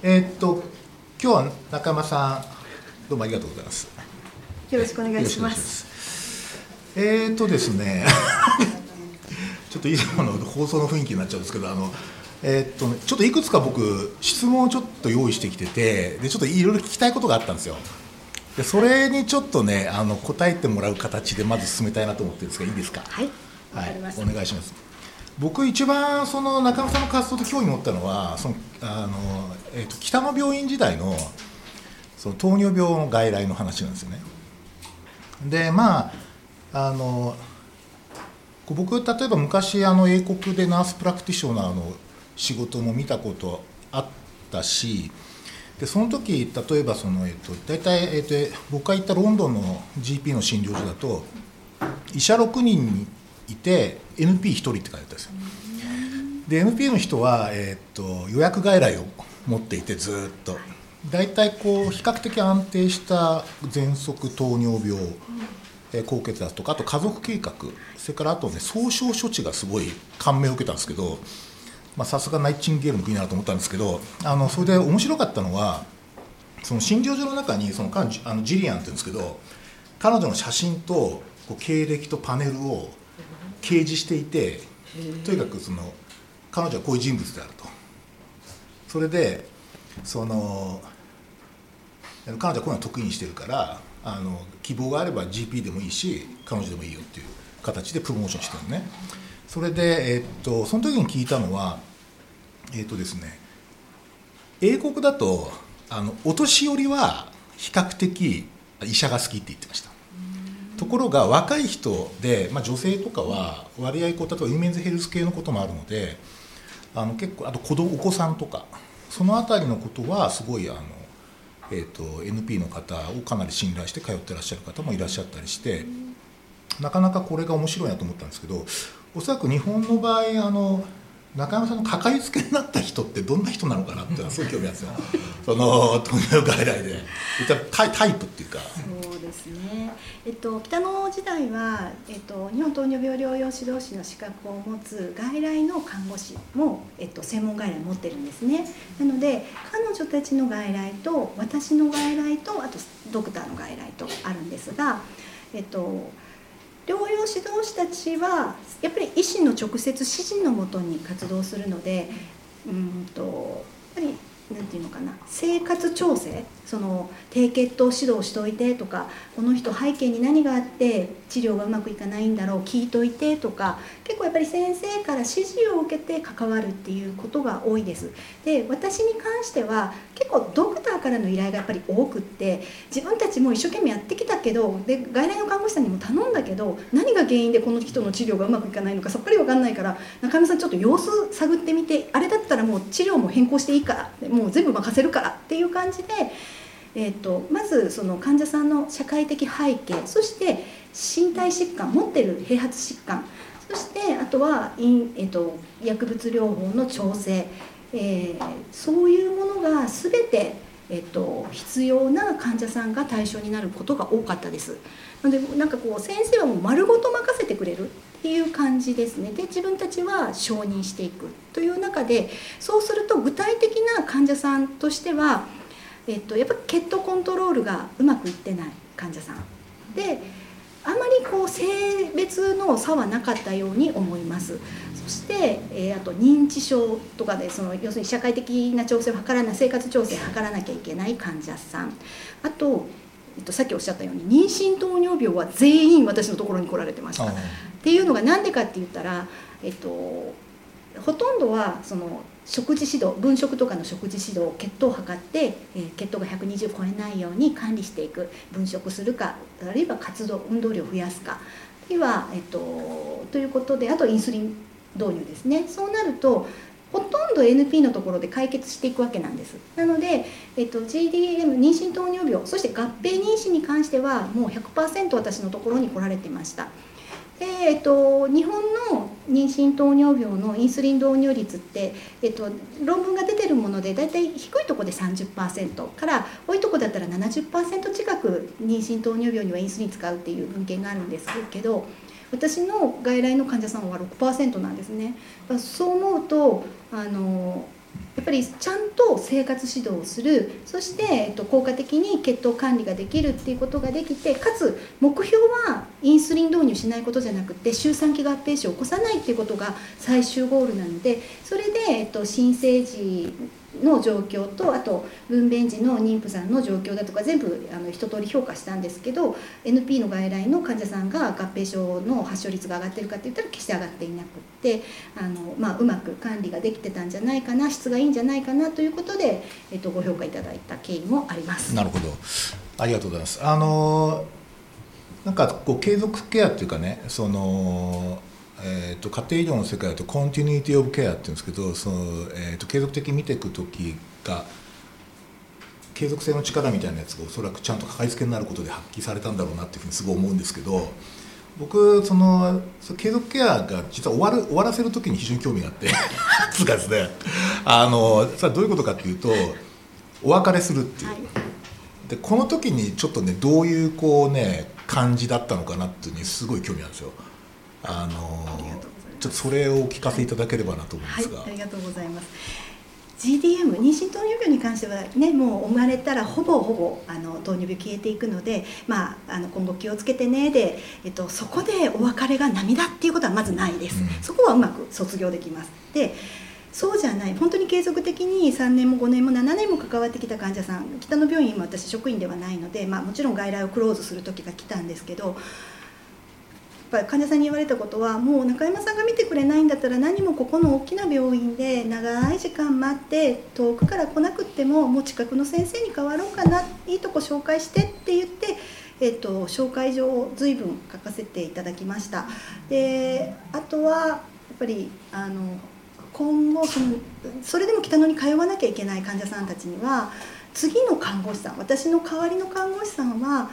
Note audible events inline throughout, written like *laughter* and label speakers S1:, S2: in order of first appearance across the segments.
S1: えーっと今日は中山さんどうもありがとうございます。
S2: よろしくお願いします。
S1: えーっとですね、ちょっといつもの放送の雰囲気になっちゃうんですけど、あのえーっとねちょっといくつか僕質問をちょっと用意してきてて、でちょっといろいろ聞きたいことがあったんですよ。でそれにちょっとねあの答えてもらう形でまず進めたいなと思ってるんですがいいですか？
S2: はい。わ
S1: はい。お願いします。僕一番その中野さんの活動と興味持ったのはそのあの、えー、と北の病院時代のその糖尿病の外来の話なんですよね。でまああの僕例えば昔あの英国でナースプラクティショナーの仕事も見たことあったしでその時例えばその、えっと大体、えっと、僕が行ったロンドンの GP の診療所だと医者6人にいて NP1 人って書いてあったんですよ。で NP の人は、えっと予約外来を持っていてずっと。大体こう比較的安定した喘息糖尿病、え高血圧とかあと家族計画。それからあとね総称処置がすごい感銘を受けたんですけどさすがナイチンゲールの国だなと思ったんですけどあのそれで面白かったのはその診療所の中にそのあのジリアンって言うんですけど彼女の写真とこう経歴とパネルを掲示していてとにかくその彼女はこういう人物であると。それでその彼女はこういうのを得意にしてるからあの希望があれば GP でもいいし彼女でもいいよっていう形でプロモーションしてるのね。それで、えっとその時に聞いたのはえっとですね英国だとあのお年寄りは比較的医者が好きって言ってましたところが若い人で、まあ、女性とかは割合こう例えばウィメンズヘルス系のこともあるのであの結構あと子供お子さんとかそのあたりのことはすごいあの、えー、と NP の方をかなり信頼して通ってらっしゃる方もいらっしゃったりしてなかなかこれが面白いなと思ったんですけどおそらく日本の場合あの中山さんのかかりつけになった人ってどんな人なのかなっていうのはすごい興味あるんですよ *laughs* その糖尿病外来でタイタイプっていうか。
S2: そうですね。えっと北の時代はえっと日本糖尿病療養指導士の資格を持つ外来の看護師もえっと専門外来持ってるんですね。なので彼女たちの外来と私の外来とあとドクターの外来とあるんですが、えっと。療養指導士たちはやっぱり医師の直接指示のもとに活動するのでうんとやっぱりなんていうのかな。生活調整。その低血糖指導しといてとかこの人背景に何があって治療がうまくいかないんだろう聞いといてとか結構やっぱり先生から指示を受けて関わるっていうことが多いです。で私に関しては結構ドクターからの依頼がやっぱり多くって自分たちも一生懸命やってきたけどで外来の看護師さんにも頼んだけど何が原因でこの人の治療がうまくいかないのかさっぱり分かんないから中山さんちょっと様子探ってみてあれだったらもう治療も変更していいからもう全部任せるからっていう感じで。えー、とまずその患者さんの社会的背景そして身体疾患持ってる併発疾患そしてあとは、えー、と薬物療法の調整、えーそういうものが全て、えー、と必要な患者さんが対象になることが多かったです。なのでなんかこう先生はもう丸ごと任せてくれるっていう感じですね。で自分たちは承認していくという中でそうすると具体的な患者さんとしてはえっと、やっぱ血糖コントロールがうまくいってない患者さん。であまりこう性別の差はなかったように思います。そして、えーあと認知症とかでその要するに社会的な調整を図らない生活調整を図らなきゃいけない患者さん。あと、えっと、さっきおっしゃったように妊娠糖尿病は全員私のところに来られてました。っていうのが何でかって言ったら、えっと、ほとんどはその食事指導分食とかの食事指導血糖を測って、えー血糖が120超えないように管理していく分食するかあるいは活動運動量を増やすかあるいは、えっと、ということであとインスリン導入ですね。そうなるとほとんど NP のところで解決していくわけなんです。なので、えっと、GDM 妊娠糖尿病そして合併妊娠に関してはもう100%私のところに来られてました。で、えっと、日本の妊娠糖尿病のインスリン導入率って、えっと、論文が出てるもので大体低いところで30%から多いところだったら70%近く妊娠糖尿病にはインスリン使うっていう文献があるんですけど私の外来の患者さんは6%なんですね。そう思うとあのやっぱりちゃんと生活指導をする。そして、えっと、効果的に血糖管理ができるっていうことができてかつ目標はインスリン導入しないことじゃなくて周産期合併症を起こさないっていうことが最終ゴールなのでそれで、えっと、新生児の状況とあと分娩時の妊婦さんの状況だとか全部あの一通り評価したんですけど NP の外来の患者さんが合併症の発症率が上がってるかって言ったら決して上がっていなくってあの、まあ、うまく管理ができてたんじゃないかな質がいいんじゃないかなということで、えっと、ご評価いただいた経緯もあります。
S1: なるほどありがとうございますあのなんかこう継続ケアっていうかねそのえーと、家庭医療の世界だと continuity of care っていうんですけどその、えーと、継続的に見ていく時が継続性の力みたいなやつがおそらくちゃんとかかりつけになることで発揮されたんだろうなっていうふうにすごい思うんですけど僕その継続ケアが実は終わる終わらせる時に非常に興味があって *laughs* つうかですねあのさどういうことかっていうとお別れするっていう。はい、でこの時にちょっとねどういうこうね感じだったのかなっていうのにすごい興味あるんですよ。あのちょっとそれをお聞かせいただければなと思うんですが、
S2: はい、ありがとうございます。GDM 妊娠糖尿病に関してはねもう生まれたらほぼほぼあの糖尿病消えていくので、まあ、あの今後気をつけてねで、えっと、そこでお別れが涙っていうことはまずないです、うん、そこはうまく卒業できます。でそうじゃない。本当に継続的に3年も5年も7年も関わってきた患者さん北野病院も私職員ではないので、まあ、もちろん外来をクローズする時が来たんですけどぱり患者さんに言われたことはもう中山さんが見てくれないんだったら何もここの大きな病院で長い時間待って遠くから来なくってももう近くの先生に代わろうかないいとこ紹介してって言って、えーと、紹介状を随分書かせていただきました。であとはやっぱりあの今後そのそれでも北野に通わなきゃいけない患者さんたちには次の看護師さん私の代わりの看護師さんは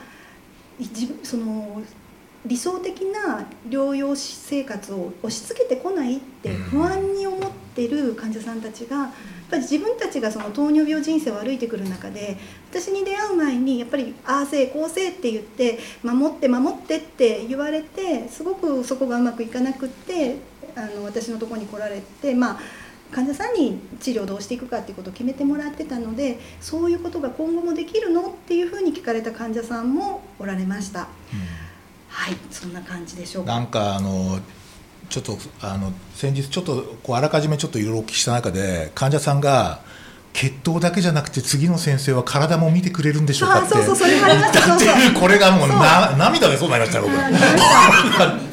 S2: 自分その理想的な療養生活を押し付けてこないって不安に思ってる患者さんたちがやっぱり自分たちがその糖尿病人生を歩いてくる中で私に出会う前にやっぱりああせいこうせいって言って守って守ってって言われてすごくそこがうまくいかなくってあの私のとこに来られてまあ患者さんに治療どうしていくかっていうことを決めてもらってたのでそういうことが今後もできるのっていうふうに聞かれた患者さんもおられました。うんはいそんな感じでしょうか。
S1: なんかあのちょっとあの先日ちょっとこうあらかじめちょっといろいろお聞きした中で患者さんが血糖だけじゃなくて次の先生は体も見てくれるんでしょうかって言ったっていうこれがもうな涙でそうなりました僕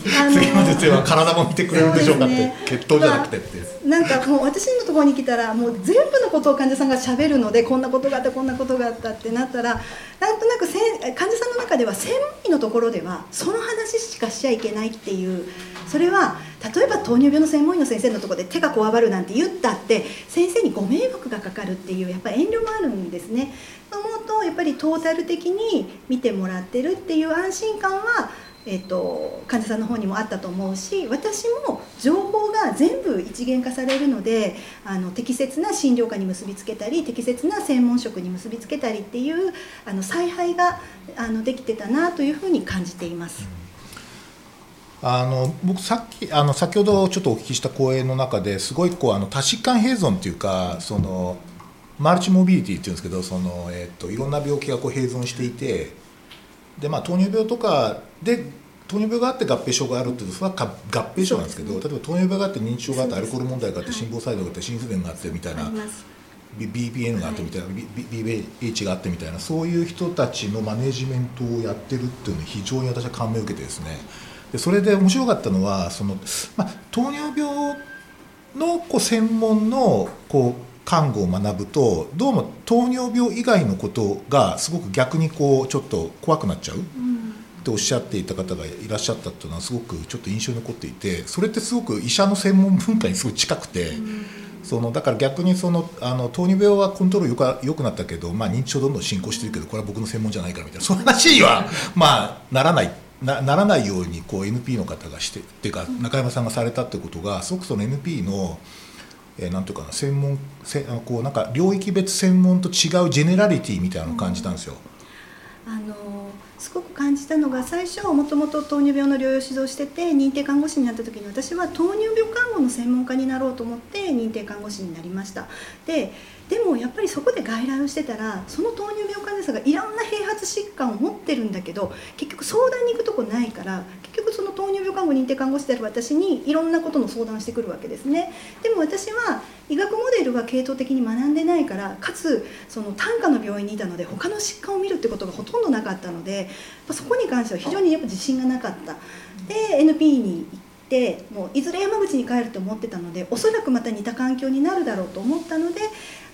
S1: 次の先生は体も見てくれるんでしょうかって、ね、血糖じゃなくてって、
S2: まあ、なんかもう私のところに来たらもう全部のことを患者さんがしゃべるのでこんなことがあったこんなことがあったってなったらなんとなくせ患者さんの中では専門医のところではその話しかしちゃいけないっていうそれは例えば糖尿病の専門医の先生のところで手がこわばるなんて言ったって先生にご迷惑がかかるっていうやっぱり遠慮もあるんですね。と思うとやっぱりトータル的に見てもらってるっていう安心感はえーと、患者さんの方にもあったと思うし私も情報が全部一元化されるのであの適切な診療科に結びつけたり適切な専門職に結びつけたりっていうあの采配があのできてたなというふうに感じています。
S1: あの僕さっきあの先ほどちょっとお聞きした講演の中ですごいこうあの多疾患併存っていうかそのマルチモビリティっていうんですけどその、えーと、いろんな病気がこう併存していてで、まあ、糖尿病とかで糖尿病があって合併症があるっていうそれは合併症なんですけど、ね、例えば糖尿病があって認知症があってアルコール問題があって心房細動があって心不全があってみたいな。BPN があってみたいな、はい、BBH があってみたいなそういう人たちのマネジメントをやってるっていうのに非常に私は感銘を受けてですね。でそれで面白かったのはその、まあ、糖尿病のこう専門のこう看護を学ぶとどうも糖尿病以外のことがすごく逆にこうちょっと怖くなっちゃう、っておっしゃっていた方がいらっしゃったっていうのはすごくちょっと印象に残っていてそれってすごく医者の専門文化にすごい近くて。そのだから逆にそのあの糖尿病はコントロールよくよくなったけど、まあ、認知症どんどん進行してるけどこれは僕の専門じゃないからみたいなそういう話にはまあならないなならないようにこう NP の方がしてっていうか中山さんがされたってことがすごくその NP の、えー、なんていうかな専門せこうなんか領域別専門と違うジェネラリティみたいなのを感じたんですよ。
S2: うん、あのすごく感じたのが最初もともと糖尿病の療養指導してて認定看護師になった時に私は糖尿病看護の専門家になろうと思って認定看護師になりました。ででもやっぱりそこで外来をしてたらその糖尿病患者さんがいろんな併発疾患を持ってるんだけど結局相談に行くとこないから結局その糖尿病看護認定看護師である私にいろんなことの相談してくるわけですね。でも私は医学モデルは系統的に学んでないからかつその単価の病院にいたので他の疾患を見るってことがほとんどなかったのでそこに関しては非常にやっぱ自信がなかった。で NP に行ってもういずれ山口に帰ると思ってたのでおそらくまた似た環境になるだろうと思ったので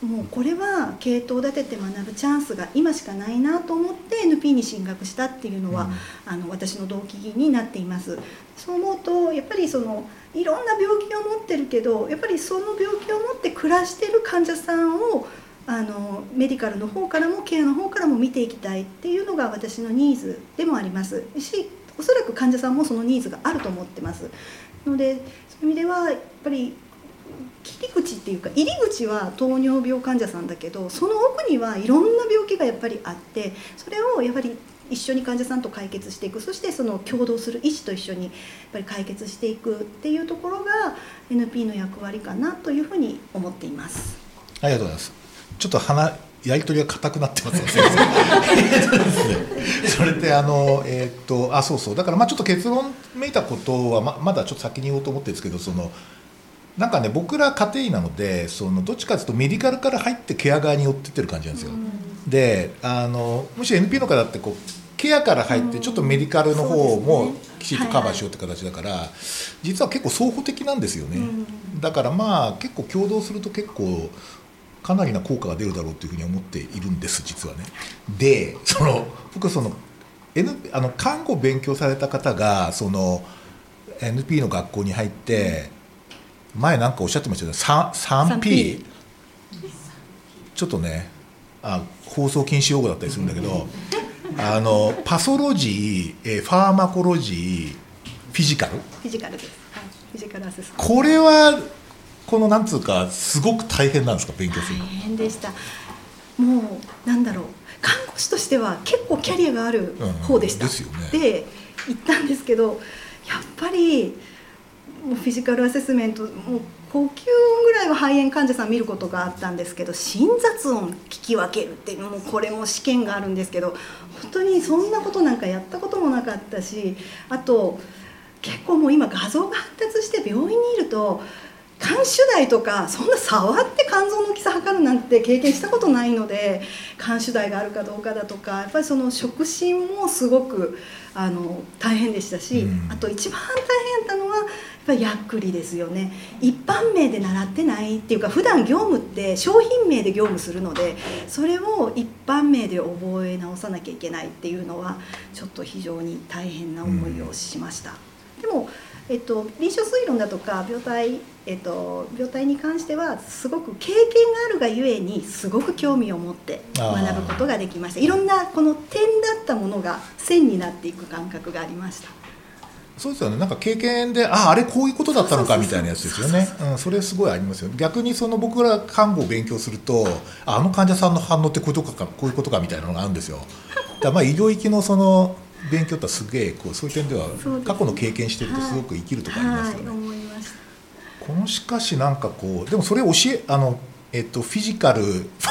S2: もうこれは系統立てて学ぶチャンスが今しかないなと思って NP に進学したっていうのは、うん、あの私の動機になっています。そう思うとやっぱりそのいろんな病気を持ってるけどやっぱりその病気を持って暮らしてる患者さんをあのメディカルの方からもケアの方からも見ていきたいっていうのが私のニーズでもあります。しおそらく患者さんもそのニーズがあると思ってます。のでそういう意味ではやっぱり切り口っていうか入り口は糖尿病患者さんだけどその奥にはいろんな病気がやっぱりあってそれをやはり一緒に患者さんと解決していく。そしてその共同する医師と一緒にやっぱり解決していくっていうところが NP の役割かなというふうに思っています。
S1: ありがとうございます。ちょっと話やり取りが硬くなってます *laughs* それってあのえー、っとあそうそう。だからまあちょっと結論めいたことはままだちょっと先に言おうと思ってるんですけどそのなんかね僕ら家庭医なのでそのどっちかというとメディカルから入ってケア側に寄ってってる感じなんですよ、うん、であのむしろ NP の方ってこうケアから入ってちょっとメディカルの方もきちっとカバーしようって形だから、実は結構双方的なんですよね、だからまあ結構共同すると結構かなりな効果が出るだろうというふうに思っているんです実はね。でその僕その,、N、あの看護を勉強された方がその NP の学校に入って前なんかおっしゃってましたけど 3P, 3P ちょっとねあ放送禁止用語だったりするんだけどあのパソロジー、えファーマコロジーフィジカル？フ
S2: ィジカルです、はい、フィジカルアセス
S1: これはこのなんつうかすごく大変なんですか勉強する
S2: 大変でした。もうなんだろう看護師としては結構キャリアがある方でした、うん、ですよね。で行ったんですけどやっぱりもうフィジカルアセスメントもう呼吸音ぐらいは肺炎患者さん見ることがあったんですけど心雑音聞き分けるっていうもうこれも試験があるんですけど本当にそんなことなんかやったこともなかったしあと結構もう今画像が発達して病院にいると肝主台とかそんな触って肝臓の大きさ測るなんて経験したことないので肝主台があるかどうかだとかやっぱりその触診もすごくあの大変でしたし、うん、あと一番大変だったのはやっぱりやっくりですよね。一般名で習ってないっていうか普段業務って商品名で業務するのでそれを一般名で覚え直さなきゃいけないっていうのはちょっと非常に大変な思いをしました。うん、でもえっと、臨床推論だとか病態、えっと、病態に関してはすごく経験があるがゆえにすごく興味を持って学ぶことができました。いろんなこの点だったものが線になっていく感覚がありました。
S1: そうですよね。なんか経験であああれこういうことだったのかみたいなやつですよね。それすごいありますよ。逆にその僕ら看護を勉強するとあの患者さんの反応ってこういうことかこういうことかみたいなのがあるんですよ。*laughs* だまあ医療域のその勉強ってすげえこうそういう点では過去の経験してるとすごく生きるとかありますよね。このしかしなんかこうでもそれ教えあのえっとフィジカル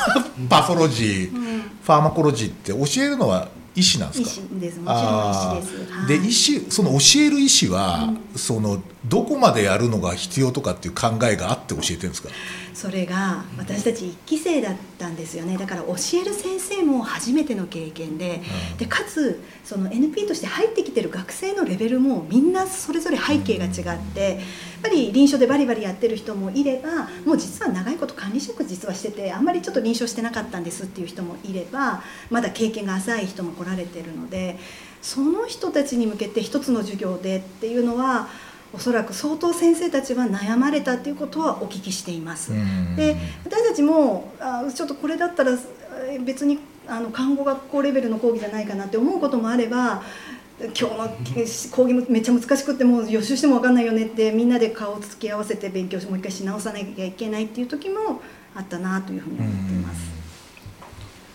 S1: *laughs* パソロジー、うん、ファーマコロジーって教えるのは医師なんですか？医師です。もちろん医師です。はい、で医師その教える医師は、うん、そのどこまでやるのが必要とかっていう考えがあって教えてるんですか？
S2: それが私たち1期生だったんですよねだから教える先生も初めての経験でうん、でかつその NP として入ってきてる学生のレベルもみんなそれぞれ背景が違って、ぱり臨床でバリバリやってる人もいればもう実は長いこと管理職実はしててあんまりちょっと臨床してなかったんですっていう人もいればまだ経験が浅い人も来られてるのでその人たちに向けて一つの授業でっていうのはおそらく相当先生たちは悩まれたということはお聞きしています。で私たちもあちょっとこれだったら別にあの看護学校レベルの講義じゃないかなって思うこともあれば今日の講義もめっちゃ難しくってもう予習しても分かんないよねってみんなで顔を突き合わせて勉強もう一回し直さなきゃいけないっていう時もあったなというふうに思っています。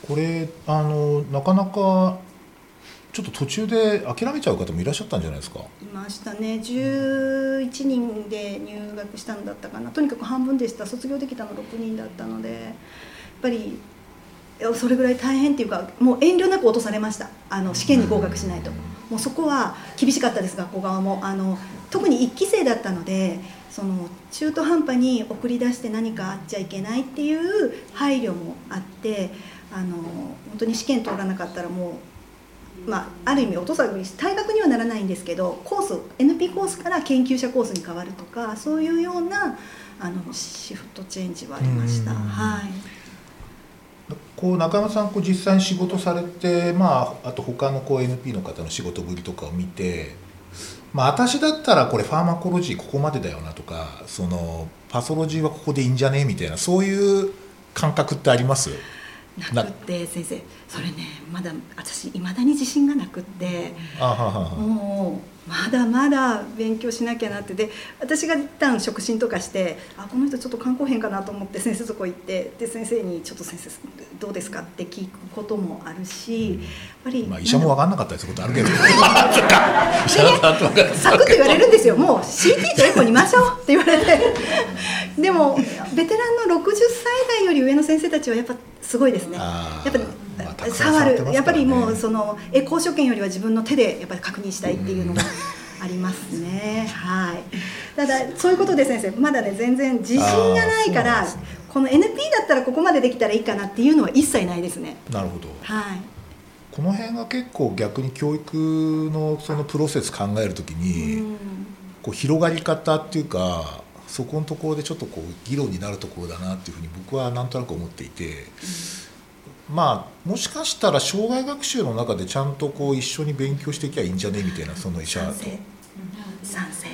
S1: これあのなかなかちょっと途中で諦めちゃう方もいらっしゃったんじゃないですか？
S2: いましたね。11人で入学したんだったかな。とにかく半分でした。卒業できたの6人だったのでやっぱりそれぐらい大変っていうかもう遠慮なく落とされました。あの試験に合格しないと、もうそこは厳しかったです学校側も。あの特に1期生だったのでその中途半端に送り出して何かあっちゃいけないっていう配慮もあってあの本当に試験通らなかったらもう、まあ、ある意味落とさずに退学にはならないんですけどコース NP コースから研究者コースに変わるとかそういうようなあのシフトチェンジはありました。はい
S1: こう中山さんこう実際に仕事されて、まあ、あと他のこう NP の方の仕事ぶりとかを見て、まあ、私だったらこれファーマコロジーここまでだよなとかそのパソロジーはここでいいんじゃね？みたいなそういう感覚ってあります？
S2: なくって先生。それねまだ私いまだに自信がなくって。もうまだまだ勉強しなきゃなって。で私が一旦触診とかしてあこの人ちょっと肝硬変かなと思って先生そこ行ってで先生に「ちょっと先生どうですか?」って聞くこともあるし、やっぱり、
S1: まあ、医者も分かんなかったりすることあるけど。
S2: サクッと *laughs* 言われるんですよ「もう CT とエコにましょう」って言われて。でもベテランの60歳代より上の先生たちはやっぱすごいですね。やっぱり触る、ね、やっぱりもうそのエコー所見よりは自分の手でやっぱり確認したいっていうのがありますね。はい。ただそういうことで先生まだね全然自信がないからこの NP だったらここまでできたらいいかなっていうのは一切ないですね。
S1: なるほど。
S2: はい。
S1: この辺が結構逆に教育のそのプロセス考えるときに、こう広がり方っていうかそこのところでちょっとこう議論になるところだなっていうふうに僕はなんとなく思っていて。うんまあもしかしたら障害学習の中でちゃんとこう一緒に勉強していきゃいいんじゃねみたいなその医者と。
S2: 賛成。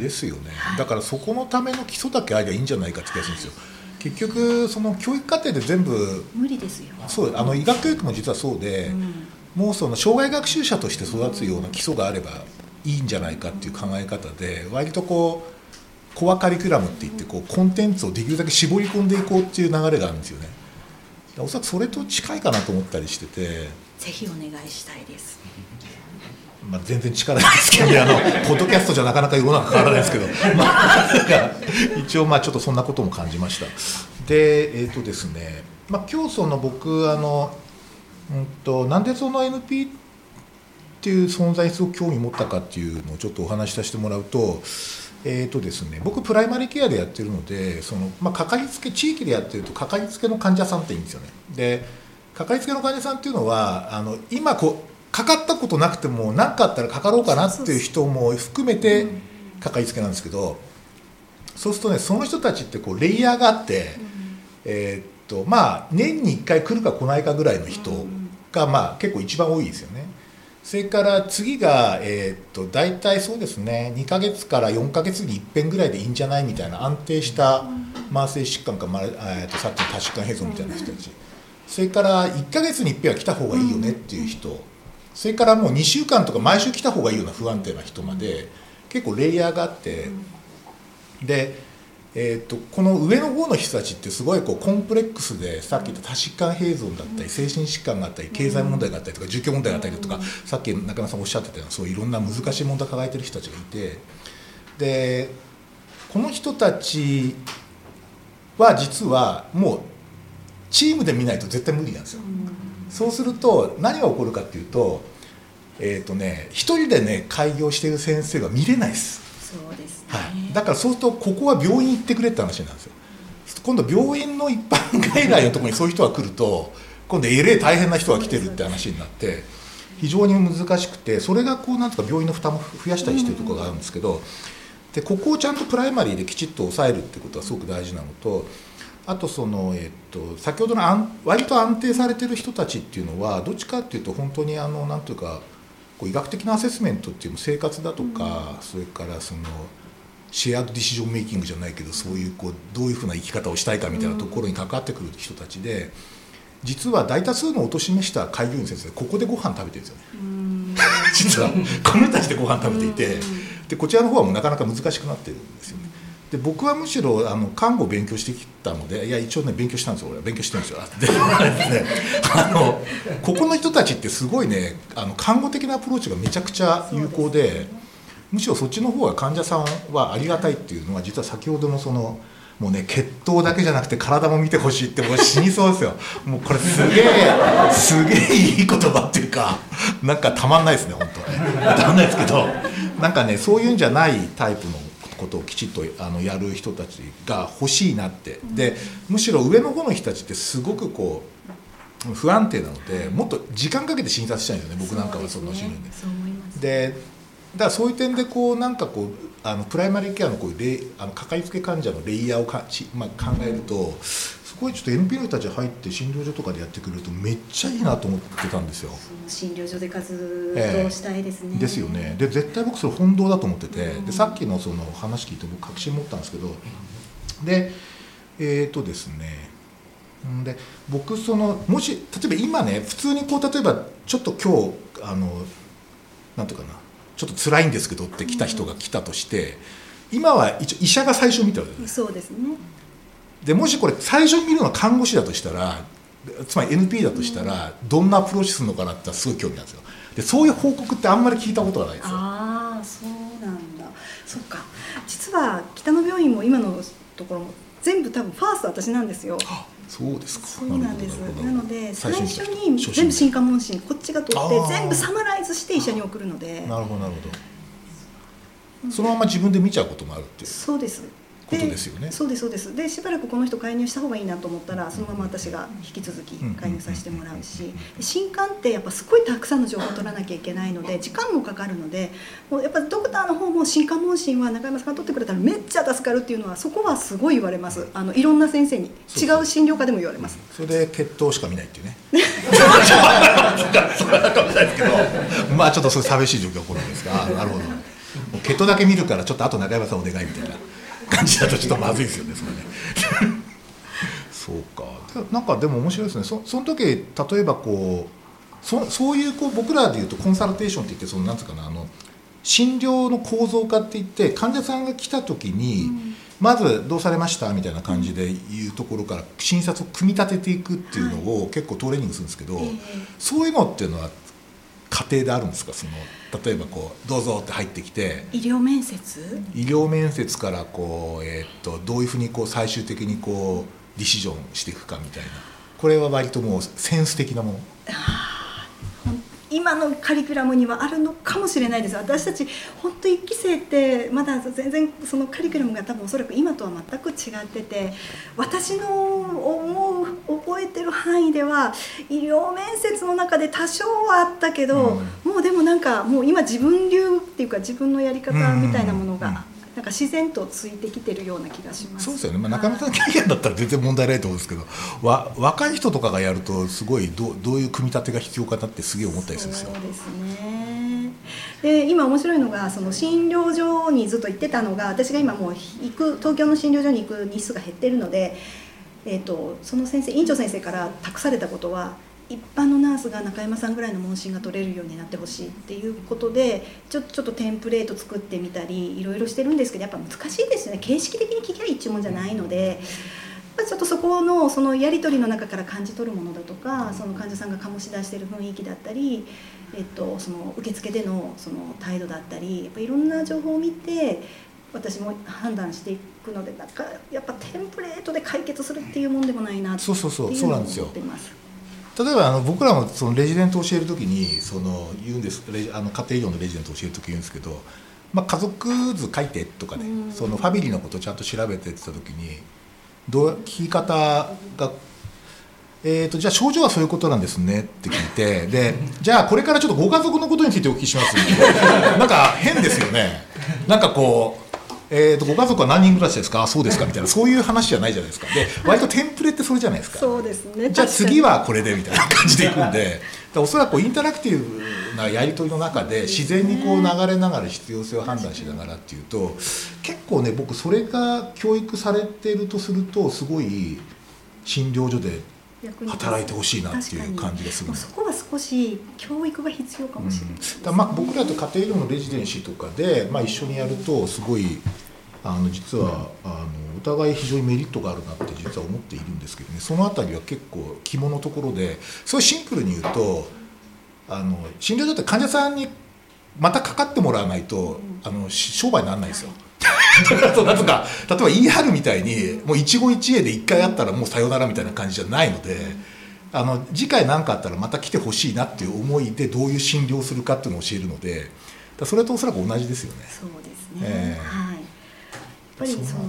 S1: ですよね、だからそこのための基礎だけありゃいいんじゃないかって気がするんですよ。結局その教育課程で全部
S2: 無理ですよ。
S1: そうあの医学教育も実はそうで、うん、もうその障害学習者として育つような基礎があればいいんじゃないかっていう考え方で割とこうコアカリキュラムっていってこうコンテンツをできるだけ絞り込んでいこうっていう流れがあるんですよねおそらくそれと近いかなと思ったりしてて。
S2: ぜひお願いしたいです。
S1: まあ、全然力ないですけどね。あのポッドキャストじゃなかなか世の中変わらないですけど、まあ、一応まあちょっとそんなことも感じました。でえっ、ー、とですね、まあ、今日その僕あの、うんと、なんでその NP っていう存在にすごく興味持ったかっていうのをちょっとお話しさせてもらうとえーとですね、僕プライマリケアでやってるのでその、まあ、かかりつけ地域でやってるとかかりつけの患者さんっていいんですよね。でかかりつけの患者さんっていうのはあの今こうかかったことなくても何かあったらかかろうかなっていう人も含めてかかりつけなんですけどそうするとねその人たちってこうレイヤーがあって、えー、っとまあ年に1回来るか来ないかぐらいの人が、まあ、結構一番多いですよね。それから次が、えー、っと大体そうですね。2か月から4か月に一遍ぐらいでいいんじゃないみたいな安定した慢性疾患か、まえー、っとさっきの多疾患閉塞みたいな人たち。それから1か月に一遍は来た方がいいよねっていう人。それからもう2週間とか毎週来た方がいいような不安定な人まで結構レイヤーがあって。でえーと、この上の方の人たちってすごいこうコンプレックスでさっき言った多疾患併存だったり精神疾患があったり経済問題があったりとか住居問題があったりとかさっき中山さんおっしゃってたようなそういろんな難しい問題を抱えてる人たちがいて。でこの人たちは実はもうチームで見ないと絶対無理なんですよ。そうすると何が起こるかっていうと,、えーとね、一人でね開業している先生が見れないです。
S2: そうです
S1: はい、だからそうするとここは病院行ってくれって話なんですよ。今度病院の一般外来のところにそういう人が来ると今度えれえ大変な人が来てるって話になって非常に難しくてそれがこうなんとか病院の負担を増やしたりしてるところがあるんですけどでここをちゃんとプライマリーできちっと抑えるってことはすごく大事なのとあとその、えっと、先ほどの安割と安定されてる人たちっていうのはどっちかっていうと本当にあのなんというかこう医学的なアセスメントっていうの生活だとか、それからそのシェアードディシジョンメイキングじゃないけどそういうこうどういうふうな生き方をしたいかみたいなところに関わってくる人たちで実は大多数のお年めした開業員先生ここでご飯食べてるんですよね。実は。この人たちでご飯食べていてでこちらの方はもうなかなか難しくなってるんですよね。で僕はむしろあの看護を勉強してきたのでいや一応ね勉強したんですよ俺は。勉強してるんですよ。でねあのここの人たちってすごいねあの看護的なアプローチがめちゃくちゃ有効でむしろそっちの方が患者さんはありがたいっていうのは実は先ほどのそのもうね血統だけじゃなくて体も見てほしいってもう死にそうですよ。もうこれすげえすげえいい言葉っていうかなんかたまんないですね本当たまんないですけどなんかねそういうんじゃないタイプのことをきちっとあのやる人たちが欲しいなって。でむしろ上の方の人たちってすごくこう不安定なのでもっと時間かけて診察したいんですよね僕なんかはその死ぬんで。でだからそういう点でこうなんかこうあのプライマリーケアのこうレあのかかりつけ患者のレイヤーをかち、まあ、考えると、すごいちょっと NPO たち入って診療所とかでやってくれるとめっちゃいいなと思ってたんですよ。
S2: 診療所で活動したいですね。
S1: えー、ですよね。で絶対僕それ本当だと思ってて、でさっきのその話聞いて僕確信持ったんですけど、でえっ、ー、とですね。で僕そのもし例えば今ね普通にこう例えばちょっと今日あのなんていうかなちょっと辛いんですけどって来た人が来たとして今は一応医者が最初見たわけ
S2: ですそうですね。
S1: でもしこれ最初に見るのは看護師だとしたらつまり NP だとしたらどんなアプローチするのかなってすごい興味なんですよ。でそういう報告ってあんまり聞いたことがないですよ。
S2: ああそうなんだ。そっか。実は北野病院も今のところも全部多分ファースト私なんですよ
S1: そうですか。
S2: そうなんです。なので最初に全部新刊問診こっちが取って全部サマライズして医者に送るので。
S1: なるほどなるほど。そのまま自分で見ちゃうこともあるっていう。
S2: そうです
S1: ことですよね。
S2: そうですそうです。でしばらくこの人介入した方がいいなと思ったらそのまま私が引き続き介入させてもらうし新刊ってやっぱすごいたくさんの情報を取らなきゃいけないので時間もかかるのでもうやっぱドクターの方も新刊問診は中山さんが取ってくれたらめっちゃ助かるっていうのはそこはすごい言われます。あのいろんな先生に。違う診療科でも言われます。
S1: それで血統しか見ないっていうね。*laughs* そうかもしれないですけどまあちょっとそう。いう。寂しい状況が起こるんですがなるほど血統だけ見るからちょっとあと中山さんお願いみたいな感じだとちょっとまずいですよねそれね。*laughs* そうか。なんかでも面白いですね。そその時例えばこうそそういうこう僕らでいうとコンサルテーションって言ってそのなんつうかなあの診療の構造化って言って患者さんが来た時に、うん、まず「どうされました?」みたいな感じでいうところから診察を組み立てていくっていうのを結構トレーニングするんですけど、はい、そういうのっていうのは家庭であるんですか？その例えばこう「どうぞ」って入ってきて。
S2: 医療面接？
S1: 医療面接からこう、えー、っとどういうふうにこう最終的にこうディシジョンしていくかみたいな。これは割ともうセンス的なもの。
S2: 今のカリキュラムにはあるのかもしれないです。私たち本当1期生ってまだ全然そのカリキュラムが多分おそらく今とは全く違ってて私の思う覚えてる範囲では医療面接の中で多少はあったけど、うん、もうでもなんかもう今自分流っていうか自分のやり方みたいなものがなんか自然とついてきてるような気がします。
S1: そうですよね、まあ、中村さん経験だったら全然問題ないと思うんですけどわ若い人とかがやるとすごいどどういう組み立てが必要かなってすげえ思ったりするんですよ。
S2: そうですね。で今面白いのがその診療所にずっと行ってたのが私が今もう行く東京の診療所に行く日数が減ってるので、えーとその先生院長先生から託されたことは一般のナースが中山さんぐらいの問診が取れるようになってほしいっていうことでちょちょっとテンプレート作ってみたりいろいろしてるんですけどやっぱ難しいですよね形式的に聞きゃいいっちゅうもんじゃないので。ちょっとそこのそのやり取りの中から感じ取るものだとかその患者さんが醸し出してる雰囲気だったり、えっと、その受付でのその態度だったりやっぱいろんな情報を見て私も判断していくのでなんかやっぱテンプレートで解決するっていうもんでもないなっていうのを思ってますよ。
S1: 例えばあの僕らもそのレジデントを教える時にその言うんですあの家庭医療のレジデントを教える時言うんですけど、まあ、家族図書いてとかね、そのファミリーのことをちゃんと調べてって言った時にどう聞き方がえーと、じゃあ症状はそういうことなんですねって聞いてでじゃあこれからちょっとご家族のことについてお聞きしますなんか変ですよね。なんかこうえーと、ご家族は何人暮らしですか？そうですかみたいな。そういう話じゃないじゃないですか。で割とテンプレってそれじゃないですか。
S2: そうですね
S1: じゃあ次はこれでみたいな感じでいくんで。おそらくインタラクティブなやり取りの中で自然にこう流れながら必要性を判断しながらっていうと結構ね僕それが教育されてるとするとすごい診療所で働いてほしいなっていう感じがする
S2: そこは少し教育が必要かもしれない、
S1: うん、まあ僕らと家庭医療のレジデンシーとかで、まあ、一緒にやるとすごいあの実はあのお互い非常にメリットがあるなって実は思っているんですけどねその辺りは結構肝のところでそうシンプルに言うとあの診療所って患者さんにまたかかってもらわないとあの商売にならないですよ。*laughs* なんとか例えば ER みたいにもう一期一会で1回あったらもうさよならみたいな感じじゃないのであの次回何かあったらまた来てほしいなっていう思いでどういう診療をするかっていうのを教えるのでそれとおそらく同じですよね。
S2: そうですね、えー、ぱりその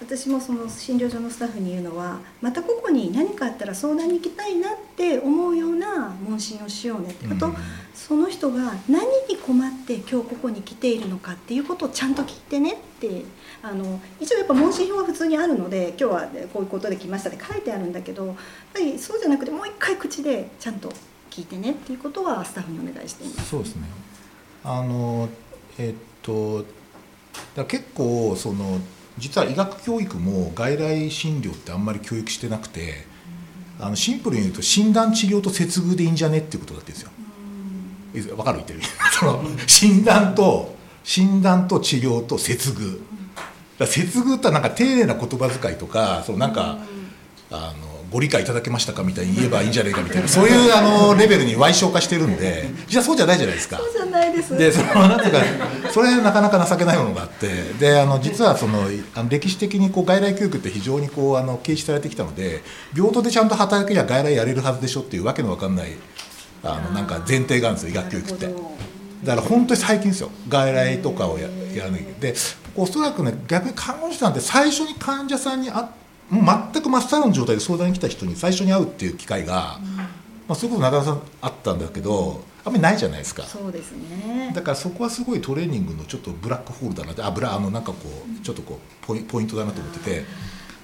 S2: 私もその診療所のスタッフに言うのはまたここに何かあったら相談に行きたいなって思うような問診をしようね。って、うん、あとその人が何に困って今日ここに来ているのかっていうことをちゃんと聞いてねってあの一応やっぱ問診票は普通にあるので今日はこういうことで来ましたって書いてあるんだけどやっぱりそうじゃなくてもう一回口でちゃんと聞いてねっていうことはスタッフにお願いしています。
S1: そうですね。あのえっとだ結構その実は医学教育も外来診療ってあんまり教育してなくてあのシンプルに言うと診断治療と接遇でいいんじゃねっていうことだってんですよ。分かる？言ってる？*laughs* その診断と診断と治療と接遇。接遇ってなんか丁寧な言葉遣いとかそのなんかあのご理解いただけましたかみたいに言えばいいんじゃないかみたいなそういうあのレベルに歪償化してるんで実はそうじゃないじゃないですか。
S2: そうじゃないです
S1: でそのなんていうかそれなかなか情けないものがあってであの実はそのあの歴史的にこう外来教育って非常にこうあの軽視されてきたので病棟でちゃんと働けりゃ外来やれるはずでしょっていうわけのわかんないあのなんか前提があるんですよ医学教育って。だから本当に最近ですよ外来とかをややらなきゃでおそらくね逆に看護師さんって最初に患者さんに会ってもう全く真っさらの状態で相談に来た人に最初に会うっていう機会が、うん、まあ、そういうこと中田さんあったんだけどあんまりないじゃないですか。
S2: そうですね。
S1: だからそこはすごいトレーニングのちょっとブラックホールだなってあブラあのなんかこうちょっとこうポイポイントだなと思ってて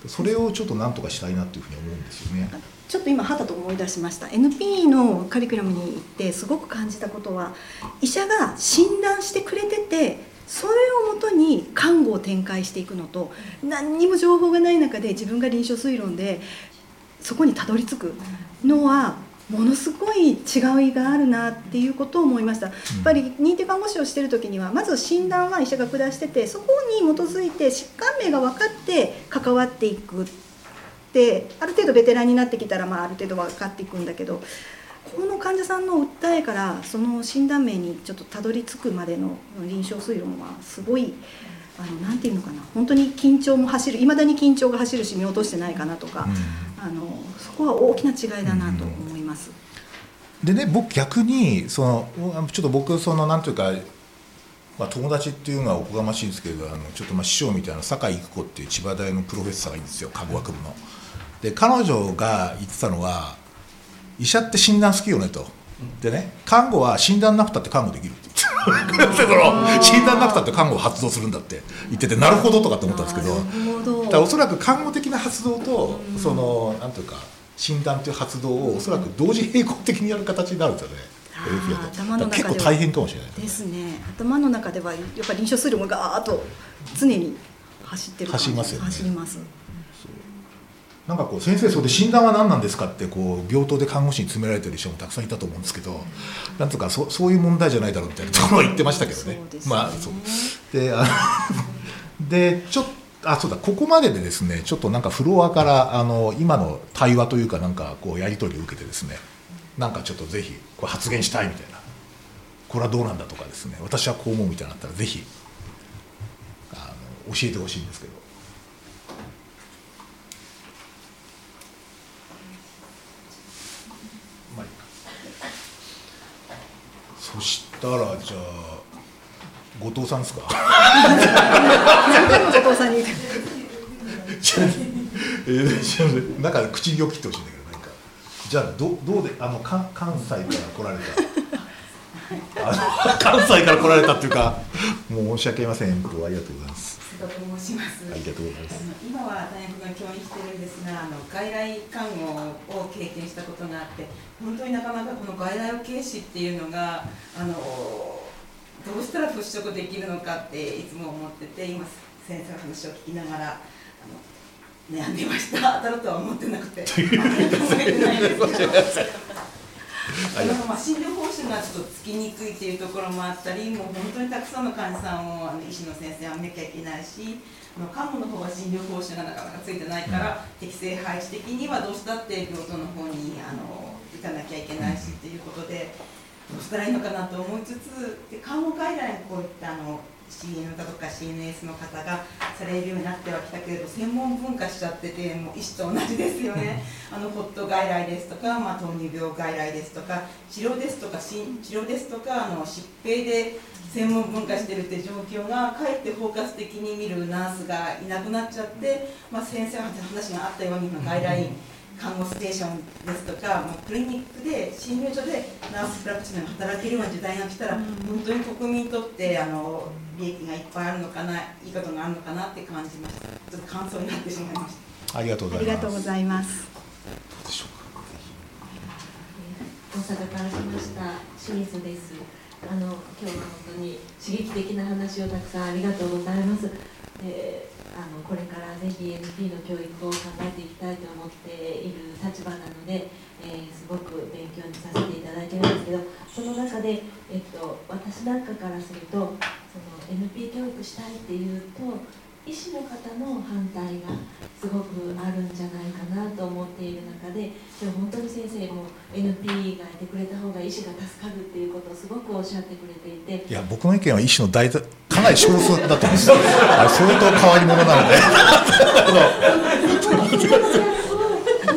S1: それをちょっとなんとかしたいなっていうふうに思うんですよね。
S2: ちょっと今はたと思い出しました。NP のカリキュラムに行ってすごく感じたことは医者が診断してくれててそれをも看護を展開していくのと何にも情報がない中で自分が臨床推論でそこにたどり着くのはものすごい違いがあるなっていうことを思いました。やっぱり認定看護師をしてる時にはまず診断は医者が下しててそこに基づいて疾患名が分かって関わっていくってある程度ベテランになってきたら、まあ、ある程度分かっていくんだけどこの患者さんの訴えからその診断名にちょっとたどり着くまでの臨床推論はすごいあのなんていうのかな。本当に緊張も走るいまだに緊張が走るし見落としてないかなとか、うん、あのそこは大きな違いだなと思います。
S1: うん、でね僕逆にそのちょっと僕そのなんていうかまあ、友達っていうのはおこがましいんですけどあのちょっとまあ師匠みたいな酒井育子っていう千葉大のプロフェッサーがいるんですよ看護学部の。で彼女が言ってたのは医者って診断好きよねと。でね看護は診断なくたって看護できるって言って診断なくたって看護を発動するんだって言っててなるほどとかって思ったんですけどだおそらく看護的な発動とそのなんていうか診断という発動をおそらく同時並行的にやる形になるんですよね。頭の結構大変かもしれない
S2: ですね。頭の中ではやっぱり臨床数量もガーッと常に走ってる
S1: 走りますよね。
S2: 走ります
S1: なんかこう先生それで診断は何なんですかってこう病棟で看護師に詰められてる人もたくさんいたと思うんですけど、なんとかそそういう問題じゃないだろうみたいなところは言ってましたけどね。ね。まあそう。であ *laughs* でちょっとあそうだ。ここまででですねちょっとなんかフロアからあの今の対話というかなんかこうやり取りを受けてですねなんかちょっとぜひこれ発言したいみたいな。これはどうなんだとかですね。私はこう思うみたいなのあったらぜひあの教えてほしいんですけど。そしたらじゃあ後藤さんですか？
S2: 後藤さんに
S1: えー、なんか口を切ってほしいんだけどなんかじゃあどどうであの関関西から来られた。*laughs* あの関西から来られたっていうかもう申し訳ありません。ありがとうございます。
S3: と申します。
S1: ありがとうございます。
S3: 今は大学が教員してるんですが、あの外来看護を経験したことがあって、本当になかなかこの外来を軽視っていうのがあのどうしたら払拭できるのかっていつも思ってて、今先生の話を聞きながらあの悩んでました。当たるとは思ってなくて。*laughs* なんかまあ診療報酬がちょっとつきにくいっていうところもあったり、もう本当にたくさんの患者さんをあの医師の先生は見なきゃいけないし、あの看護の方は診療報酬がなかなかついてないから、適正配置的にはどうしたって病棟の方にあの行かなきゃいけないしっていうことで、どうしたらいいのかなと思いつつ、で看護外来にこういったあの CM だとか CNS の方がされるようになってはきたけれど専門分化しちゃっててもう医師と同じですよね。*laughs* あのホット外来ですとか、まあ、糖尿病外来ですとか治療ですとか治療ですとかあの疾病で専門分化してるって状況がかえって包括的に見るナースがいなくなっちゃって、まあ、先生の話があったように外来看護ステーションですとか、まあ、クリニックで診療所でナースプラクティションが働けるような時代が来たら、本当に国民にとってあの利益がいっぱいあるのかないいことがあるのかなって感じました。ちょっと感想になってしまいまし
S1: た。ありがとうございます。
S2: ありがとうございます。
S1: どうでしょうか？
S4: 大阪から来ました清水です。あの今日は本当に刺激的な話をたくさんありがとうございます。であのこれからぜひ NP の教育を考えていきたいと思っている立場なので、えー、すごく勉強にさせていただいてるんですけどその中で、えっと、私なんかからするとその NP 教育したいっていうと医師の方の反対がすごくあるんじゃないかなと思っている中で今日本当に先生も NP がいてくれた方が医師が助かるっていうことをすごくおっしゃってくれていて
S1: いや僕の意見は医師の大かなり少数だと思うんですあれ相当変わり者なので
S4: ど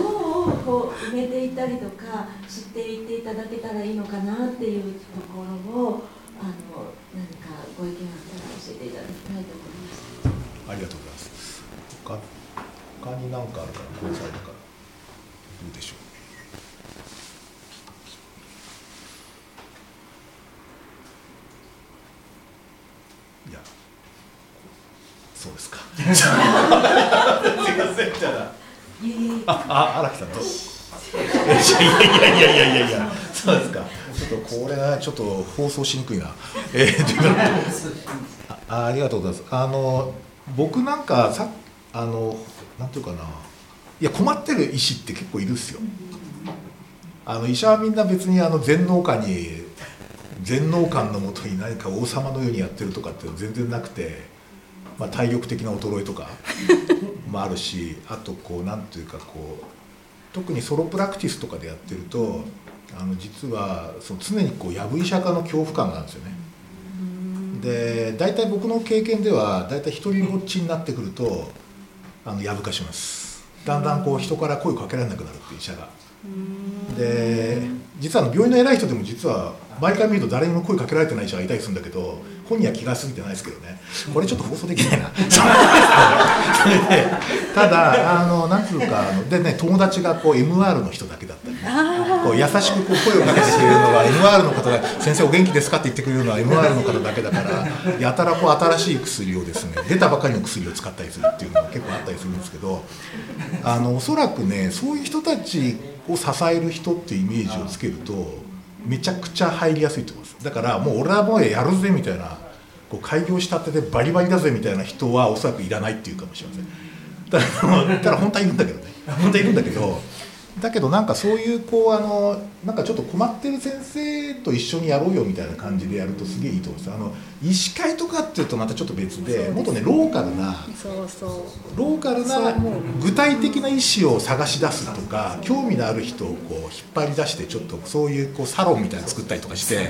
S4: うこう埋めていったりとか知っていっていただけたらいいのかなっていうところをあの何かご意見があったら教えていただきたいと思います。
S1: ありがとうございます。他他に何かあるかな交際だからどうでしょう。いやそうですか。すいませんじゃああ荒木さんといやいやいやいやいやいやそうですか。ちょっとこれはちょっと放送しにくいな。えー、あありがとうございます。あの僕なんかさあのなんていうかないや困ってる医師って結構いるっすよあの医者はみんな別にあの全能感に全能感のもとに何か王様のようにやってるとかって全然なくて、まあ、体力的な衰えとかもあるし *laughs* あとこうなんていうかこう特にソロプラクティスとかでやってるとあの実はその常にこうやぶ医者化の恐怖感があるんですよね。で大体僕の経験では大体一人ぼっちになってくるとあのやぶかします。だんだんこう人から声をかけられなくなるっていう医者が。で実はあの病院の偉い人でも実は毎回見ると誰にも声かけられてない医者がいたりするんだけど本人は気が付いてないですけどね。これちょっと放送できないな。*laughs* ただあのなんつうかでね友達がこう MR の人だけだったこう優しくこう声をかけてくれるのが MR の方が「先生お元気ですか?」って言ってくれるのは MR の方だけだからやたらこう新しい薬をですね出たばかりの薬を使ったりするっていうのが結構あったりするんですけどあのおそらくねそういう人たちを支える人っていうイメージをつけるとめちゃくちゃ入りやすいと思います。だからもう俺はもうやるぜみたいなこう開業したてでバリバリだぜみたいな人はおそらくいらないっていうかもしれません。だからただ本当はいるんだけどね。本当はいるんだけどだけどなんかそういうこうあのなんかちょっと困ってる先生と一緒にやろうよみたいな感じでやるとすげえいいと思うんですあの医師会とかっていうとまたちょっと別でもっとねローカルな
S2: そうそう。
S1: ローカルな具体的な医師を探し出すとか興味のある人をこう引っ張り出してちょっとそういうこうサロンみたいなの作ったりとかして